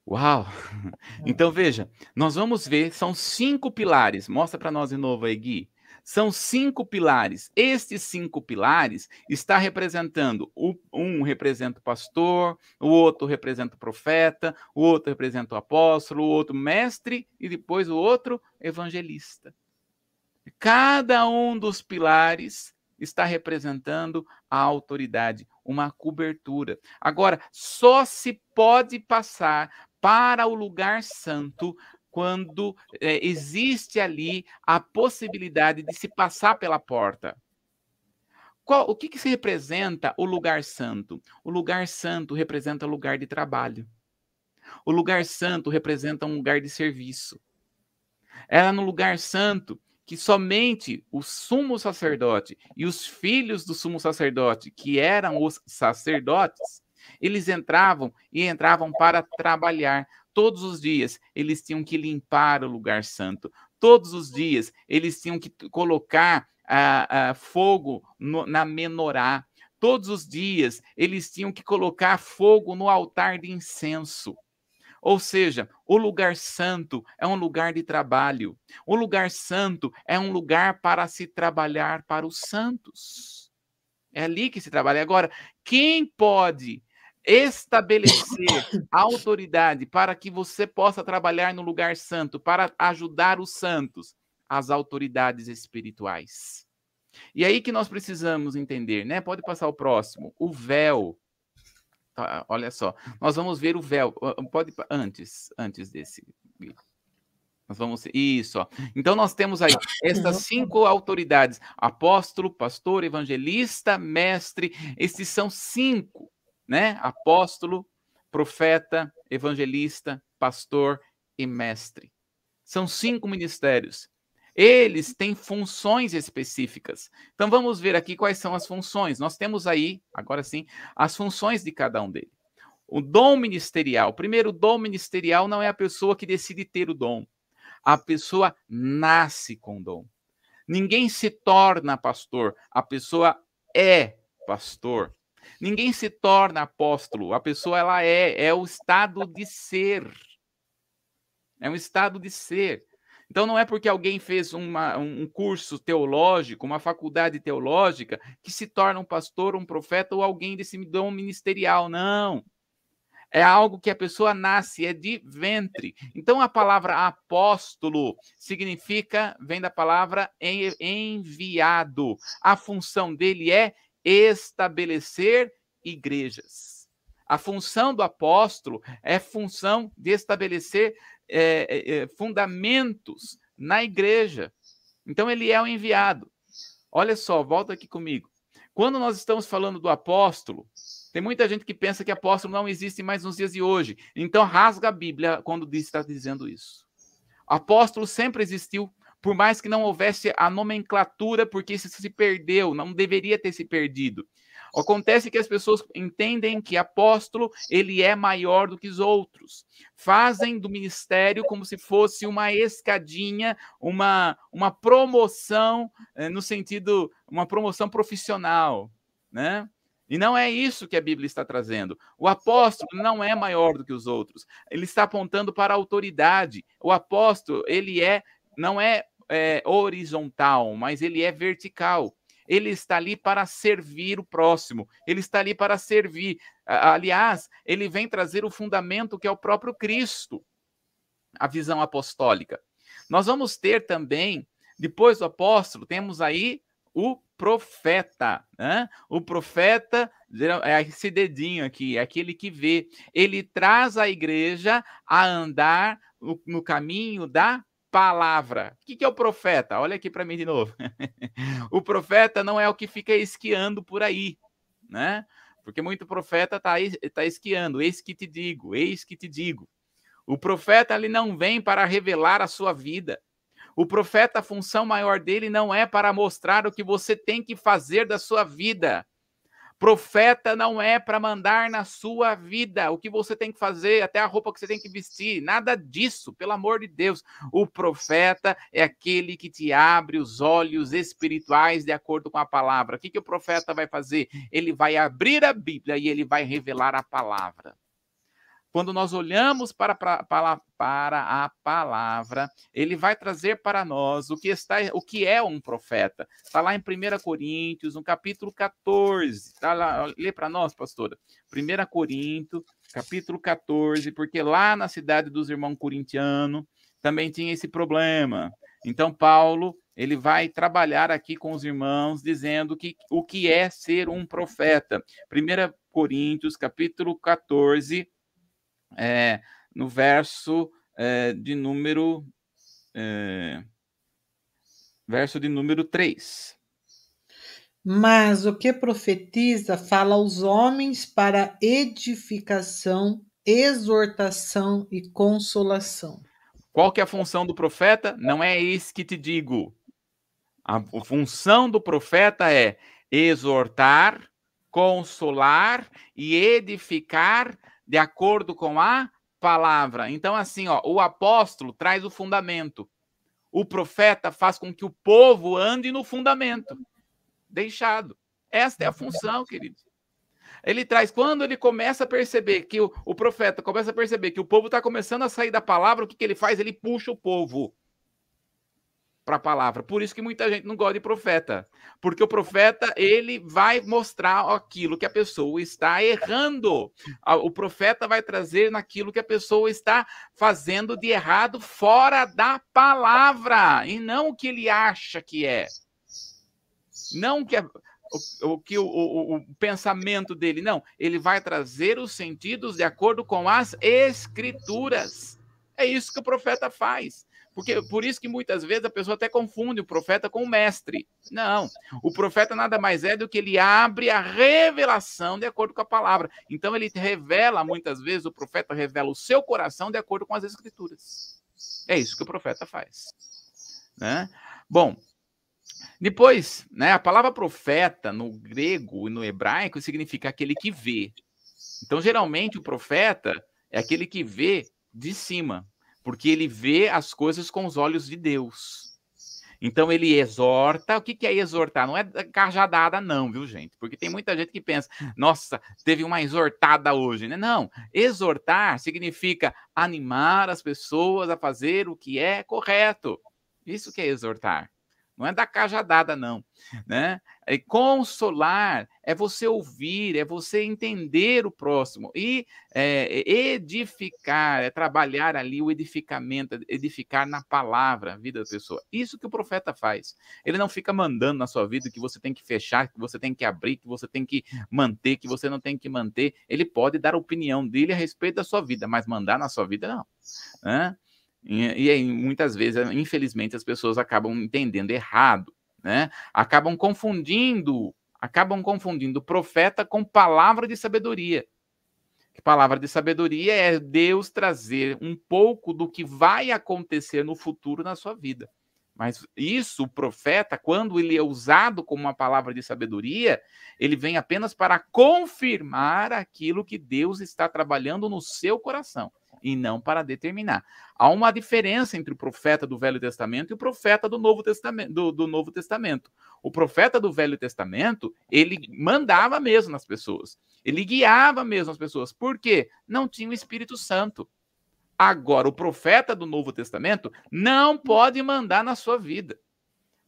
Uau! Então veja, nós vamos ver, são cinco pilares. Mostra para nós de novo aí, Gui. São cinco pilares. Estes cinco pilares está representando um representa o pastor, o outro representa o profeta, o outro representa o apóstolo, o outro mestre e depois o outro evangelista. Cada um dos pilares está representando a autoridade, uma cobertura. Agora, só se pode passar para o lugar santo quando é, existe ali a possibilidade de se passar pela porta. Qual, o que, que se representa o lugar santo? O lugar santo representa lugar de trabalho. O lugar santo representa um lugar de serviço. Era no lugar santo que somente o sumo sacerdote e os filhos do sumo sacerdote, que eram os sacerdotes, eles entravam e entravam para trabalhar. Todos os dias eles tinham que limpar o lugar santo. Todos os dias eles tinham que colocar a, a fogo no, na menorá. Todos os dias eles tinham que colocar fogo no altar de incenso. Ou seja, o lugar santo é um lugar de trabalho. O lugar santo é um lugar para se trabalhar para os santos. É ali que se trabalha. Agora, quem pode estabelecer autoridade para que você possa trabalhar no lugar santo, para ajudar os santos, as autoridades espirituais. E aí que nós precisamos entender, né? Pode passar o próximo. O véu. Tá, olha só, nós vamos ver o véu. Pode antes, antes desse. Nós vamos isso. Ó. Então nós temos aí essas cinco autoridades: apóstolo, pastor, evangelista, mestre. Esses são cinco, né? Apóstolo, profeta, evangelista, pastor e mestre. São cinco ministérios. Eles têm funções específicas. Então vamos ver aqui quais são as funções. Nós temos aí, agora sim, as funções de cada um deles. O dom ministerial. Primeiro, o dom ministerial não é a pessoa que decide ter o dom. A pessoa nasce com o dom. Ninguém se torna pastor, a pessoa é pastor. Ninguém se torna apóstolo, a pessoa ela é, é o estado de ser. É um estado de ser. Então não é porque alguém fez uma, um curso teológico, uma faculdade teológica, que se torna um pastor, um profeta ou alguém desse dom ministerial. Não. É algo que a pessoa nasce, é de ventre. Então a palavra apóstolo significa, vem da palavra enviado. A função dele é estabelecer igrejas. A função do apóstolo é função de estabelecer é, é, é, fundamentos na igreja. Então ele é o enviado. Olha só, volta aqui comigo. Quando nós estamos falando do apóstolo, tem muita gente que pensa que apóstolo não existe mais nos dias de hoje. Então rasga a Bíblia quando está dizendo isso. Apóstolo sempre existiu, por mais que não houvesse a nomenclatura, porque isso se perdeu, não deveria ter se perdido. Acontece que as pessoas entendem que apóstolo ele é maior do que os outros. Fazem do ministério como se fosse uma escadinha, uma, uma promoção eh, no sentido uma promoção profissional, né? E não é isso que a Bíblia está trazendo. O apóstolo não é maior do que os outros. Ele está apontando para a autoridade. O apóstolo, ele é não é, é horizontal, mas ele é vertical ele está ali para servir o próximo, ele está ali para servir. Aliás, ele vem trazer o fundamento que é o próprio Cristo, a visão apostólica. Nós vamos ter também, depois do apóstolo, temos aí o profeta. Né? O profeta é esse dedinho aqui, é aquele que vê. Ele traz a igreja a andar no, no caminho da palavra. O que é o profeta? Olha aqui para mim de novo. o profeta não é o que fica esquiando por aí, né? Porque muito profeta está tá esquiando. Eis que te digo, eis que te digo. O profeta ele não vem para revelar a sua vida. O profeta, a função maior dele não é para mostrar o que você tem que fazer da sua vida. Profeta não é para mandar na sua vida o que você tem que fazer, até a roupa que você tem que vestir, nada disso, pelo amor de Deus. O profeta é aquele que te abre os olhos espirituais de acordo com a palavra. O que, que o profeta vai fazer? Ele vai abrir a Bíblia e ele vai revelar a palavra. Quando nós olhamos para, para, para a palavra, ele vai trazer para nós o que está, o que é um profeta. Está lá em 1 Coríntios, no capítulo 14. Tá lá, lê para nós, pastora. 1 Coríntios, capítulo 14, porque lá na cidade dos irmãos corintianos também tinha esse problema. Então, Paulo, ele vai trabalhar aqui com os irmãos, dizendo que o que é ser um profeta. 1 Coríntios, capítulo 14, é, no verso é, de número. É, verso de número 3. Mas o que profetiza fala aos homens para edificação, exortação e consolação. Qual que é a função do profeta? Não é isso que te digo. A função do profeta é exortar, consolar e edificar de acordo com a palavra. Então, assim, ó, o apóstolo traz o fundamento. O profeta faz com que o povo ande no fundamento deixado. Esta é a função, querido. Ele traz, quando ele começa a perceber que o, o profeta começa a perceber que o povo está começando a sair da palavra, o que, que ele faz? Ele puxa o povo para a palavra. Por isso que muita gente não gosta de profeta. Porque o profeta, ele vai mostrar aquilo que a pessoa está errando. O profeta vai trazer naquilo que a pessoa está fazendo de errado fora da palavra, e não o que ele acha que é. Não que o, o, que o, o, o, pensamento dele, não. Ele vai trazer os sentidos de acordo com as escrituras. É isso que o profeta faz. Porque por isso que muitas vezes a pessoa até confunde o profeta com o mestre. Não, o profeta nada mais é do que ele abre a revelação de acordo com a palavra. Então ele revela muitas vezes o profeta revela o seu coração de acordo com as escrituras. É isso que o profeta faz, né? Bom, depois, né, a palavra profeta no grego e no hebraico significa aquele que vê. Então, geralmente, o profeta é aquele que vê de cima, porque ele vê as coisas com os olhos de Deus. Então ele exorta. O que, é exortar? Não é cajadada, não, viu, gente? Porque tem muita gente que pensa, nossa, teve uma exortada hoje, né? Não. Exortar significa animar as pessoas a fazer o que é correto. Isso que é exortar. Não é da cajadada, não. Né? É consolar é você ouvir, é você entender o próximo. E é, edificar, é trabalhar ali o edificamento, edificar na palavra a vida da pessoa. Isso que o profeta faz. Ele não fica mandando na sua vida que você tem que fechar, que você tem que abrir, que você tem que manter, que você não tem que manter. Ele pode dar a opinião dele a respeito da sua vida, mas mandar na sua vida, não. Né? E, aí, muitas vezes, infelizmente, as pessoas acabam entendendo errado, né? Acabam confundindo, acabam confundindo profeta com palavra de sabedoria. Que palavra de sabedoria é Deus trazer um pouco do que vai acontecer no futuro na sua vida. Mas isso, o profeta, quando ele é usado como uma palavra de sabedoria, ele vem apenas para confirmar aquilo que Deus está trabalhando no seu coração e não para determinar. Há uma diferença entre o profeta do Velho Testamento e o profeta do Novo Testamento. Do, do Novo Testamento. O profeta do Velho Testamento, ele mandava mesmo nas pessoas. Ele guiava mesmo as pessoas. Por quê? Não tinha o Espírito Santo. Agora, o profeta do Novo Testamento não pode mandar na sua vida.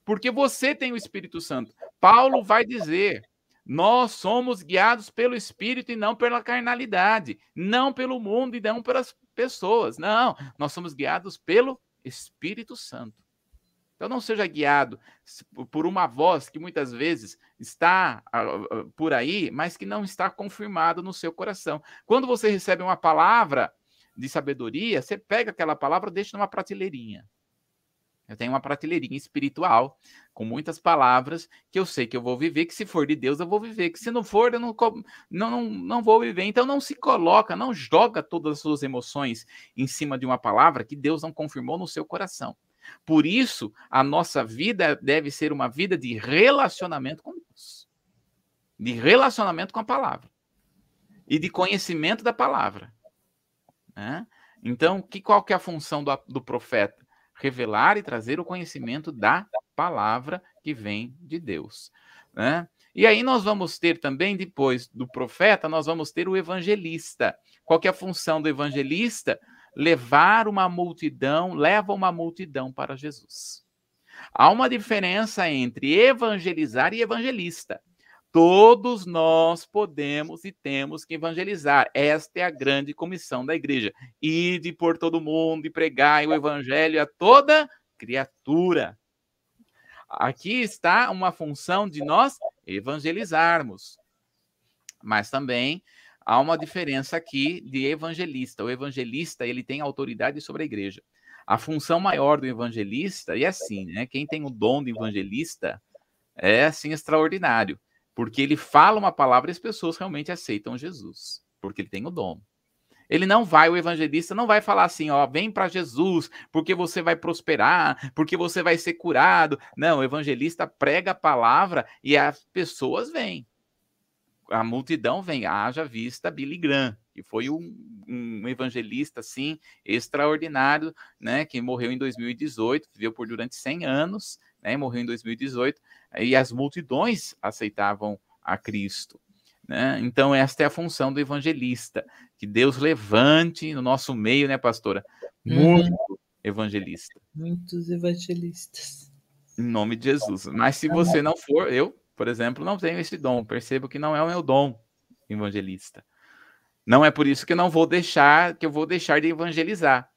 Porque você tem o Espírito Santo. Paulo vai dizer nós somos guiados pelo Espírito e não pela carnalidade, não pelo mundo e não pelas pessoas. Não, nós somos guiados pelo Espírito Santo. Então não seja guiado por uma voz que muitas vezes está por aí, mas que não está confirmada no seu coração. Quando você recebe uma palavra de sabedoria, você pega aquela palavra deixa numa prateleirinha. Eu tenho uma prateleirinha espiritual com muitas palavras que eu sei que eu vou viver, que se for de Deus eu vou viver, que se não for eu não, não, não, vou viver. Então não se coloca, não joga todas as suas emoções em cima de uma palavra que Deus não confirmou no seu coração. Por isso, a nossa vida deve ser uma vida de relacionamento com Deus, de relacionamento com a palavra e de conhecimento da palavra. Né? Então, que, qual que é a função do, do profeta? Revelar e trazer o conhecimento da palavra que vem de Deus. Né? E aí nós vamos ter também, depois do profeta, nós vamos ter o evangelista. Qual é a função do evangelista? Levar uma multidão, leva uma multidão para Jesus. Há uma diferença entre evangelizar e evangelista. Todos nós podemos e temos que evangelizar. Esta é a grande comissão da igreja. Ide por todo mundo e pregai o evangelho a toda criatura. Aqui está uma função de nós evangelizarmos. Mas também há uma diferença aqui de evangelista. O evangelista, ele tem autoridade sobre a igreja. A função maior do evangelista, e é assim, né? Quem tem o dom do evangelista é assim extraordinário, porque ele fala uma palavra e as pessoas realmente aceitam Jesus, porque ele tem o dom. Ele não vai, o evangelista não vai falar assim, ó, vem para Jesus, porque você vai prosperar, porque você vai ser curado. Não, o evangelista prega a palavra e as pessoas vêm. A multidão vem, haja vista Billy Graham, que foi um, um, evangelista assim extraordinário, né, que morreu em 2018, viveu por durante 100 anos, né, morreu em 2018, e as multidões aceitavam a Cristo. Né? Então, esta é a função do evangelista, que Deus levante no nosso meio, né, pastora? Muito uhum. evangelista. Muitos evangelistas. Em nome de Jesus. Mas se você não for, eu, por exemplo, não tenho esse dom. Percebo que não é o meu dom evangelista. Não é por isso que eu não vou deixar, que eu vou deixar de evangelizar.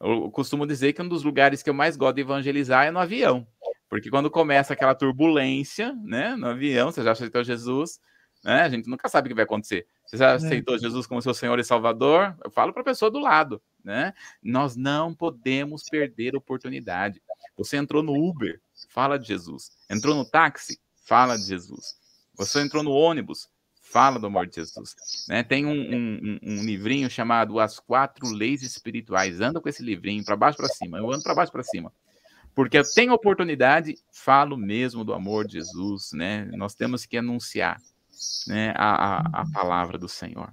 Eu costumo dizer que um dos lugares que eu mais gosto de evangelizar é no avião. Porque quando começa aquela turbulência, né, no avião, você já aceitou Jesus, né? A gente nunca sabe o que vai acontecer. Você já é. aceitou Jesus como seu Senhor e Salvador? Eu falo para a pessoa do lado, né? Nós não podemos perder oportunidade. Você entrou no Uber, fala de Jesus. Entrou no táxi, fala de Jesus. Você entrou no ônibus, fala do amor de Jesus. Né? Tem um, um, um, livrinho chamado As Quatro Leis Espirituais. Anda com esse livrinho para baixo para cima. Eu ando para baixo para cima. Porque eu tenho oportunidade, falo mesmo do amor de Jesus, né? Nós temos que anunciar né, a, a, a palavra do Senhor.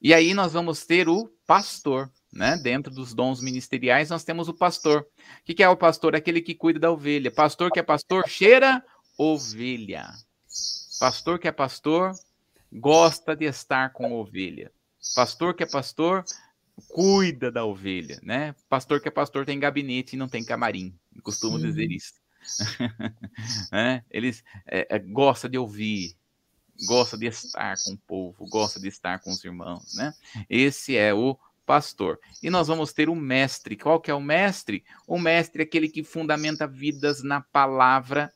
E aí nós vamos ter o pastor, né? Dentro dos dons ministeriais, nós temos o pastor. O que, que é o pastor? Aquele que cuida da ovelha. Pastor que é pastor, cheira ovelha. Pastor que é pastor, gosta de estar com ovelha. Pastor que é pastor, cuida da ovelha, né? Pastor que é pastor tem gabinete e não tem camarim. costumo dizer isso. né? Eles é, é, gosta de ouvir, gosta de estar com o povo, gosta de estar com os irmãos, né? Esse é o pastor. E nós vamos ter o mestre. Qual que é o mestre? O mestre é aquele que fundamenta vidas na palavra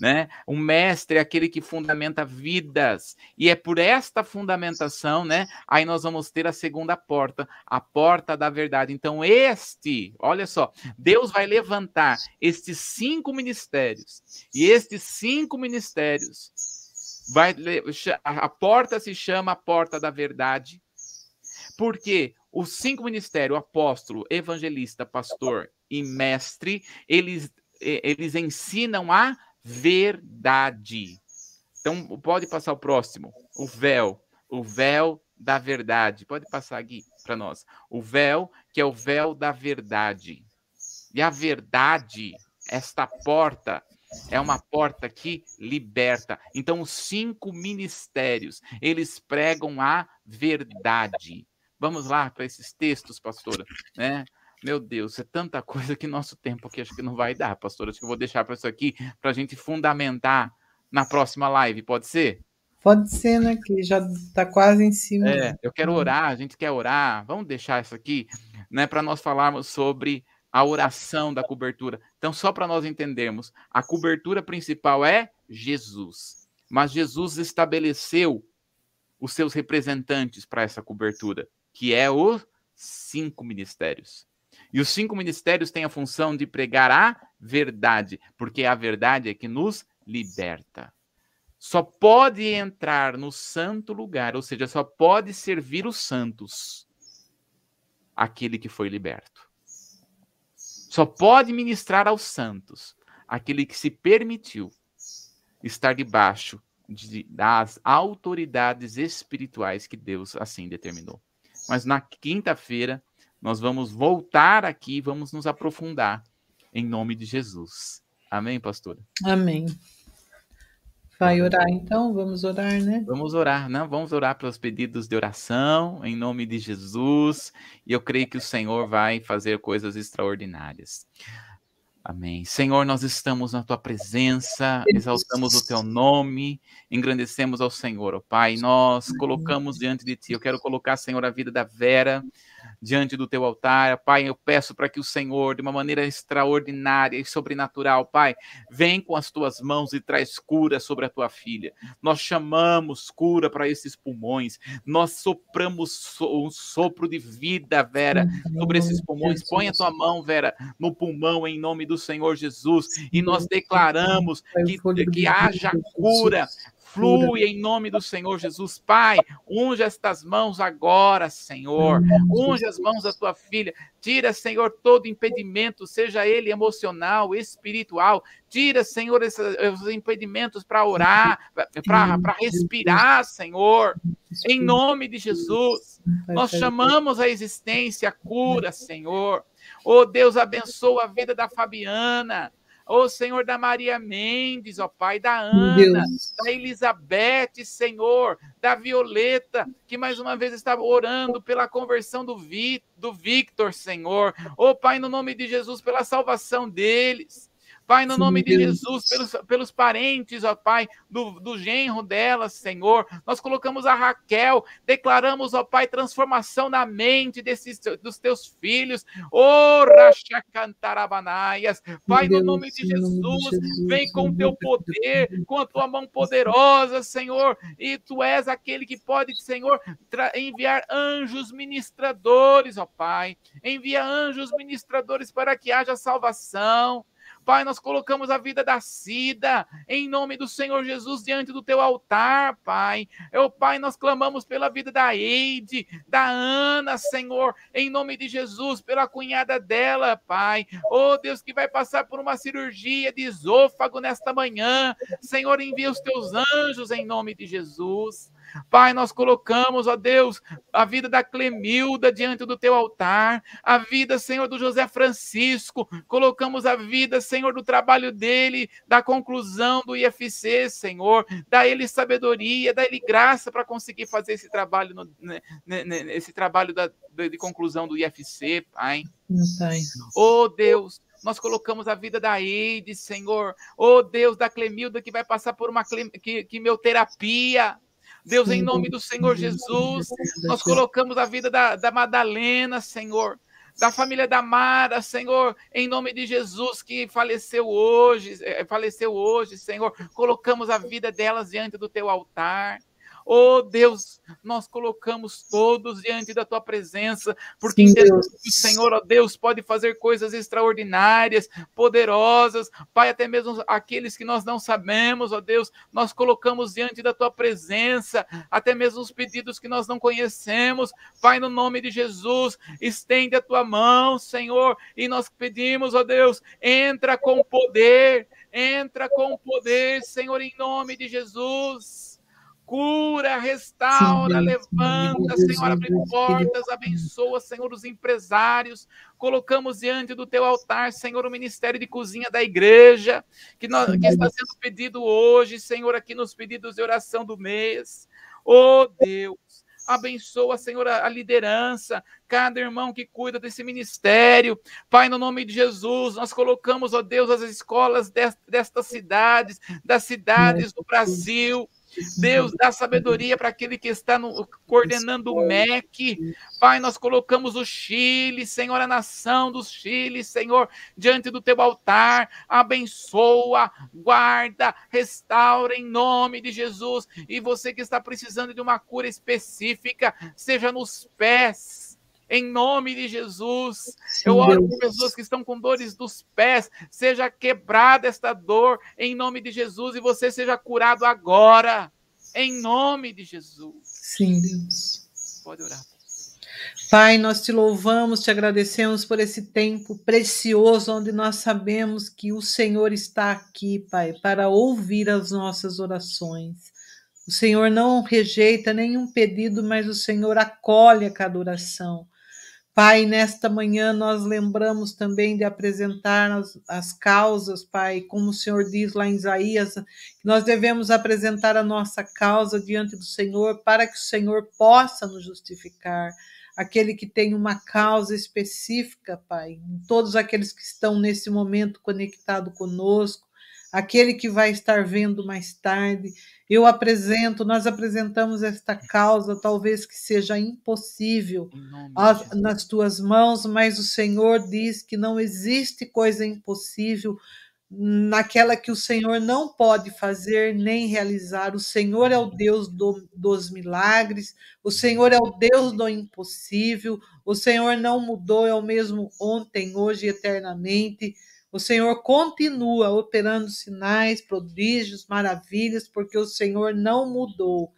né? O mestre é aquele que fundamenta vidas, e é por esta fundamentação, né? Aí nós vamos ter a segunda porta, a porta da verdade. Então, este, olha só, Deus vai levantar estes cinco ministérios, e estes cinco ministérios vai a porta se chama a porta da verdade, porque os cinco ministérios, apóstolo, evangelista, pastor e mestre, eles eles ensinam a verdade. Então, pode passar o próximo. O véu. O véu da verdade. Pode passar aqui para nós. O véu, que é o véu da verdade. E a verdade, esta porta, é uma porta que liberta. Então, os cinco ministérios, eles pregam a verdade. Vamos lá para esses textos, pastora, né? Meu Deus, é tanta coisa que nosso tempo aqui acho que não vai dar, pastor. Acho que eu vou deixar para isso aqui para a gente fundamentar na próxima live, pode ser? Pode ser, né? Que já está quase em cima. É, eu quero orar, a gente quer orar. Vamos deixar isso aqui, né? Para nós falarmos sobre a oração da cobertura. Então, só para nós entendermos, a cobertura principal é Jesus. Mas Jesus estabeleceu os seus representantes para essa cobertura, que é os cinco ministérios. E os cinco ministérios têm a função de pregar a verdade, porque a verdade é que nos liberta. Só pode entrar no santo lugar, ou seja, só pode servir os santos aquele que foi liberto. Só pode ministrar aos santos aquele que se permitiu estar debaixo de, das autoridades espirituais que Deus assim determinou. Mas na quinta-feira nós vamos voltar aqui, vamos nos aprofundar em nome de Jesus. Amém, pastora? Amém. Vai orar então? Vamos orar, né? Vamos orar, né? Vamos orar pelos pedidos de oração em nome de Jesus. E eu creio que o Senhor vai fazer coisas extraordinárias. Amém. Senhor, nós estamos na tua presença, exaltamos o teu nome, engrandecemos ao Senhor, ó Pai. Nós colocamos diante de ti. Eu quero colocar, Senhor, a vida da Vera diante do teu altar. Pai, eu peço para que o Senhor, de uma maneira extraordinária e sobrenatural, Pai, vem com as tuas mãos e traz cura sobre a tua filha. Nós chamamos cura para esses pulmões, nós sopramos um sopro de vida, Vera, sobre esses pulmões. Põe a tua mão, Vera, no pulmão, em nome do Senhor Jesus, e nós declaramos que, que haja cura Flui em nome do Senhor Jesus. Pai, unge estas mãos agora, Senhor. Unge as mãos da tua filha. Tira, Senhor, todo impedimento, seja ele emocional, espiritual. Tira, Senhor, esses impedimentos para orar, para respirar, Senhor. Em nome de Jesus. Nós chamamos a existência a cura, Senhor. Oh, Deus, abençoa a vida da Fabiana. Ô Senhor da Maria Mendes, ó Pai, da Ana, da Elizabeth, Senhor, da Violeta, que mais uma vez estava orando pela conversão do, Vi, do Victor, Senhor. Ô Pai, no nome de Jesus, pela salvação deles. Pai, no Sim, nome de Deus. Jesus, pelos, pelos parentes, ó Pai, do, do genro dela, Senhor. Nós colocamos a Raquel, declaramos, ó Pai, transformação na mente desses, dos teus filhos. Ô Rachacantarabanaias. Pai, no nome de Jesus, nome de Jesus vem com o teu poder, com a tua mão poderosa, Senhor. E tu és aquele que pode, Senhor, enviar anjos ministradores, ó Pai. Envia anjos ministradores para que haja salvação. Pai, nós colocamos a vida da Cida em nome do Senhor Jesus diante do teu altar, Pai. Eu, Pai, nós clamamos pela vida da Eide, da Ana, Senhor, em nome de Jesus, pela cunhada dela, Pai. Oh, Deus, que vai passar por uma cirurgia de esôfago nesta manhã. Senhor, envia os teus anjos em nome de Jesus. Pai, nós colocamos, ó Deus, a vida da Clemilda diante do teu altar, a vida, Senhor, do José Francisco, colocamos a vida, Senhor, do trabalho dele, da conclusão do IFC, Senhor, dá ele sabedoria, dá ele graça para conseguir fazer esse trabalho, no, né, né, né, esse trabalho da, de conclusão do IFC, Pai. Pai. Oh, Deus, nós colocamos a vida da Eide, Senhor. Oh, Deus, da Clemilda, que vai passar por uma quimioterapia. Deus, em nome do Senhor Jesus, nós colocamos a vida da, da Madalena, Senhor da família da Mara, Senhor, em nome de Jesus que faleceu hoje, eh, faleceu hoje, Senhor, colocamos a vida delas diante do teu altar. Oh Deus, nós colocamos todos diante da tua presença, porque Sim, Deus. o Senhor, ó oh Deus, pode fazer coisas extraordinárias, poderosas. Pai, até mesmo aqueles que nós não sabemos, ó oh Deus, nós colocamos diante da tua presença, até mesmo os pedidos que nós não conhecemos. Pai, no nome de Jesus, estende a tua mão, Senhor, e nós pedimos, ó oh Deus, entra com poder, entra com poder, Senhor, em nome de Jesus cura, restaura, Sim, levanta, Senhor, abre portas, abençoa, Senhor, os empresários. Colocamos diante do teu altar, Senhor, o ministério de cozinha da igreja, que, nós, que está sendo pedido hoje, Senhor, aqui nos pedidos de oração do mês. Oh, Deus. Abençoa, Senhor, a liderança, cada irmão que cuida desse ministério. Pai, no nome de Jesus, nós colocamos, ó Deus, as escolas destas cidades, das cidades do Brasil. Deus, dá sabedoria para aquele que está no, coordenando o MEC. Pai, nós colocamos o Chile, Senhor, a nação do Chile, Senhor, diante do teu altar. Abençoa, guarda, restaura em nome de Jesus. E você que está precisando de uma cura específica, seja nos pés em nome de Jesus. Sim, eu oro por pessoas que estão com dores dos pés, seja quebrada esta dor em nome de Jesus e você seja curado agora, em nome de Jesus. Sim, Deus. Pode orar. Pai, nós te louvamos, te agradecemos por esse tempo precioso onde nós sabemos que o Senhor está aqui, Pai, para ouvir as nossas orações. O Senhor não rejeita nenhum pedido, mas o Senhor acolhe a cada oração. Pai, nesta manhã nós lembramos também de apresentar as, as, causas, Pai, como o Senhor diz lá em Isaías, nós devemos apresentar a nossa causa diante do Senhor para que o Senhor possa nos justificar. Aquele que tem uma causa específica, Pai, todos aqueles que estão nesse momento conectados conosco, aquele que vai estar vendo mais tarde. Eu apresento, nós apresentamos esta causa, talvez que seja impossível nas tuas mãos, mas o Senhor diz que não existe coisa impossível naquela que o Senhor não pode fazer nem realizar. O Senhor é o Deus do, dos milagres, o Senhor é o Deus do impossível, o Senhor não mudou, é o mesmo ontem, hoje e eternamente. O Senhor continua operando sinais, prodígios, maravilhas, porque o Senhor não mudou.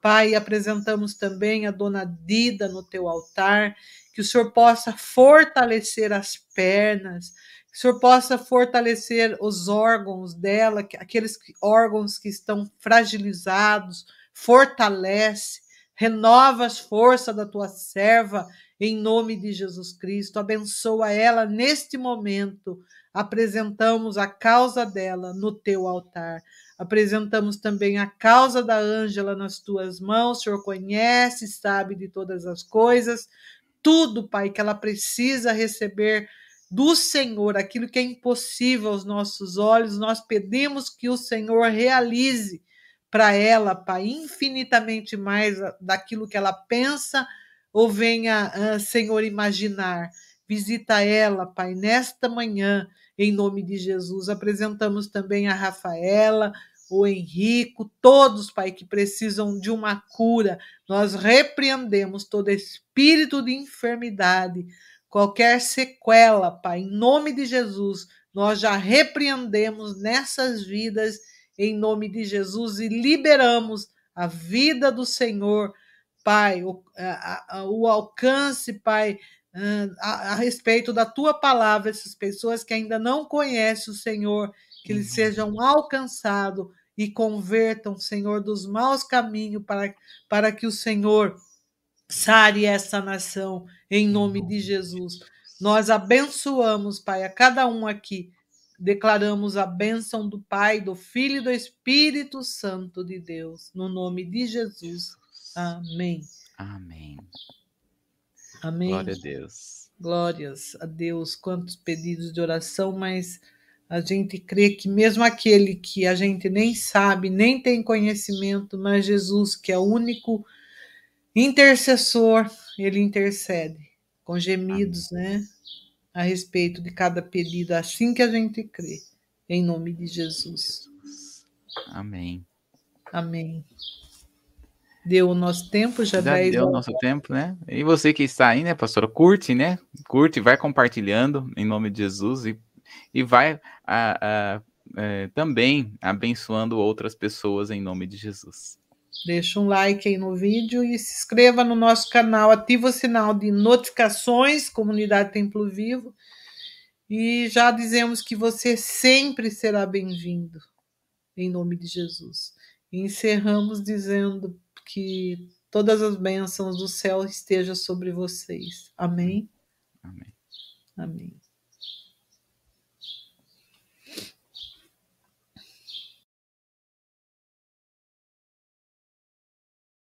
Pai, apresentamos também a dona Dida no teu altar, que o Senhor possa fortalecer as pernas, que o Senhor possa fortalecer os órgãos dela, aqueles órgãos que estão fragilizados, fortalece, renova as forças da tua serva, em nome de Jesus Cristo. Abençoa ela neste momento apresentamos a causa dela no teu altar. Apresentamos também a causa da Ângela nas tuas mãos. O Senhor conhece, sabe de todas as coisas. Tudo, Pai, que ela precisa receber do Senhor, aquilo que é impossível aos nossos olhos, nós pedimos que o Senhor realize para ela, Pai, infinitamente mais daquilo que ela pensa ou venha, Senhor, imaginar. Visita ela, Pai, nesta manhã em nome de Jesus. Apresentamos também a Rafaela, o Henrico, todos, Pai, que precisam de uma cura. Nós repreendemos todo espírito de enfermidade, qualquer sequela, Pai, em nome de Jesus. Nós já repreendemos nessas vidas, em nome de Jesus, e liberamos a vida do Senhor, Pai, o, a, a, o alcance, Pai, a, a, respeito da tua palavra, essas pessoas que ainda não conhecem o Senhor, que eles uhum. sejam alcançados e convertam, Senhor, dos maus caminhos para, para que o Senhor sare essa nação, em nome de Jesus. Nós abençoamos, Pai, a cada um aqui. Declaramos a bênção do Pai, do Filho e do Espírito Santo de Deus, no nome de Jesus. Amém. Amém. Amém. Glória a Deus. Glórias a Deus. Quantos pedidos de oração, mas a gente crê que mesmo aquele que a gente nem sabe, nem tem conhecimento, mas Jesus, que é o único intercessor, ele intercede com gemidos, Amém. né? A respeito de cada pedido, assim que a gente crê. Em nome de Jesus. Amém. Amém deu o nosso tempo, já, já deu o nosso tempo, né? E você que está aí, né, pastora, curte, né? Curte, vai compartilhando em nome de Jesus e, e vai a, a, é, também abençoando outras pessoas em nome de Jesus. Deixa um like aí no vídeo e se inscreva no nosso canal, ativa o sinal de notificações, Comunidade Templo Vivo. E já dizemos que você sempre será bem-vindo, em nome de Jesus. E encerramos dizendo que todas as bênçãos do céu estejam sobre vocês. Amém? Amém. Amém.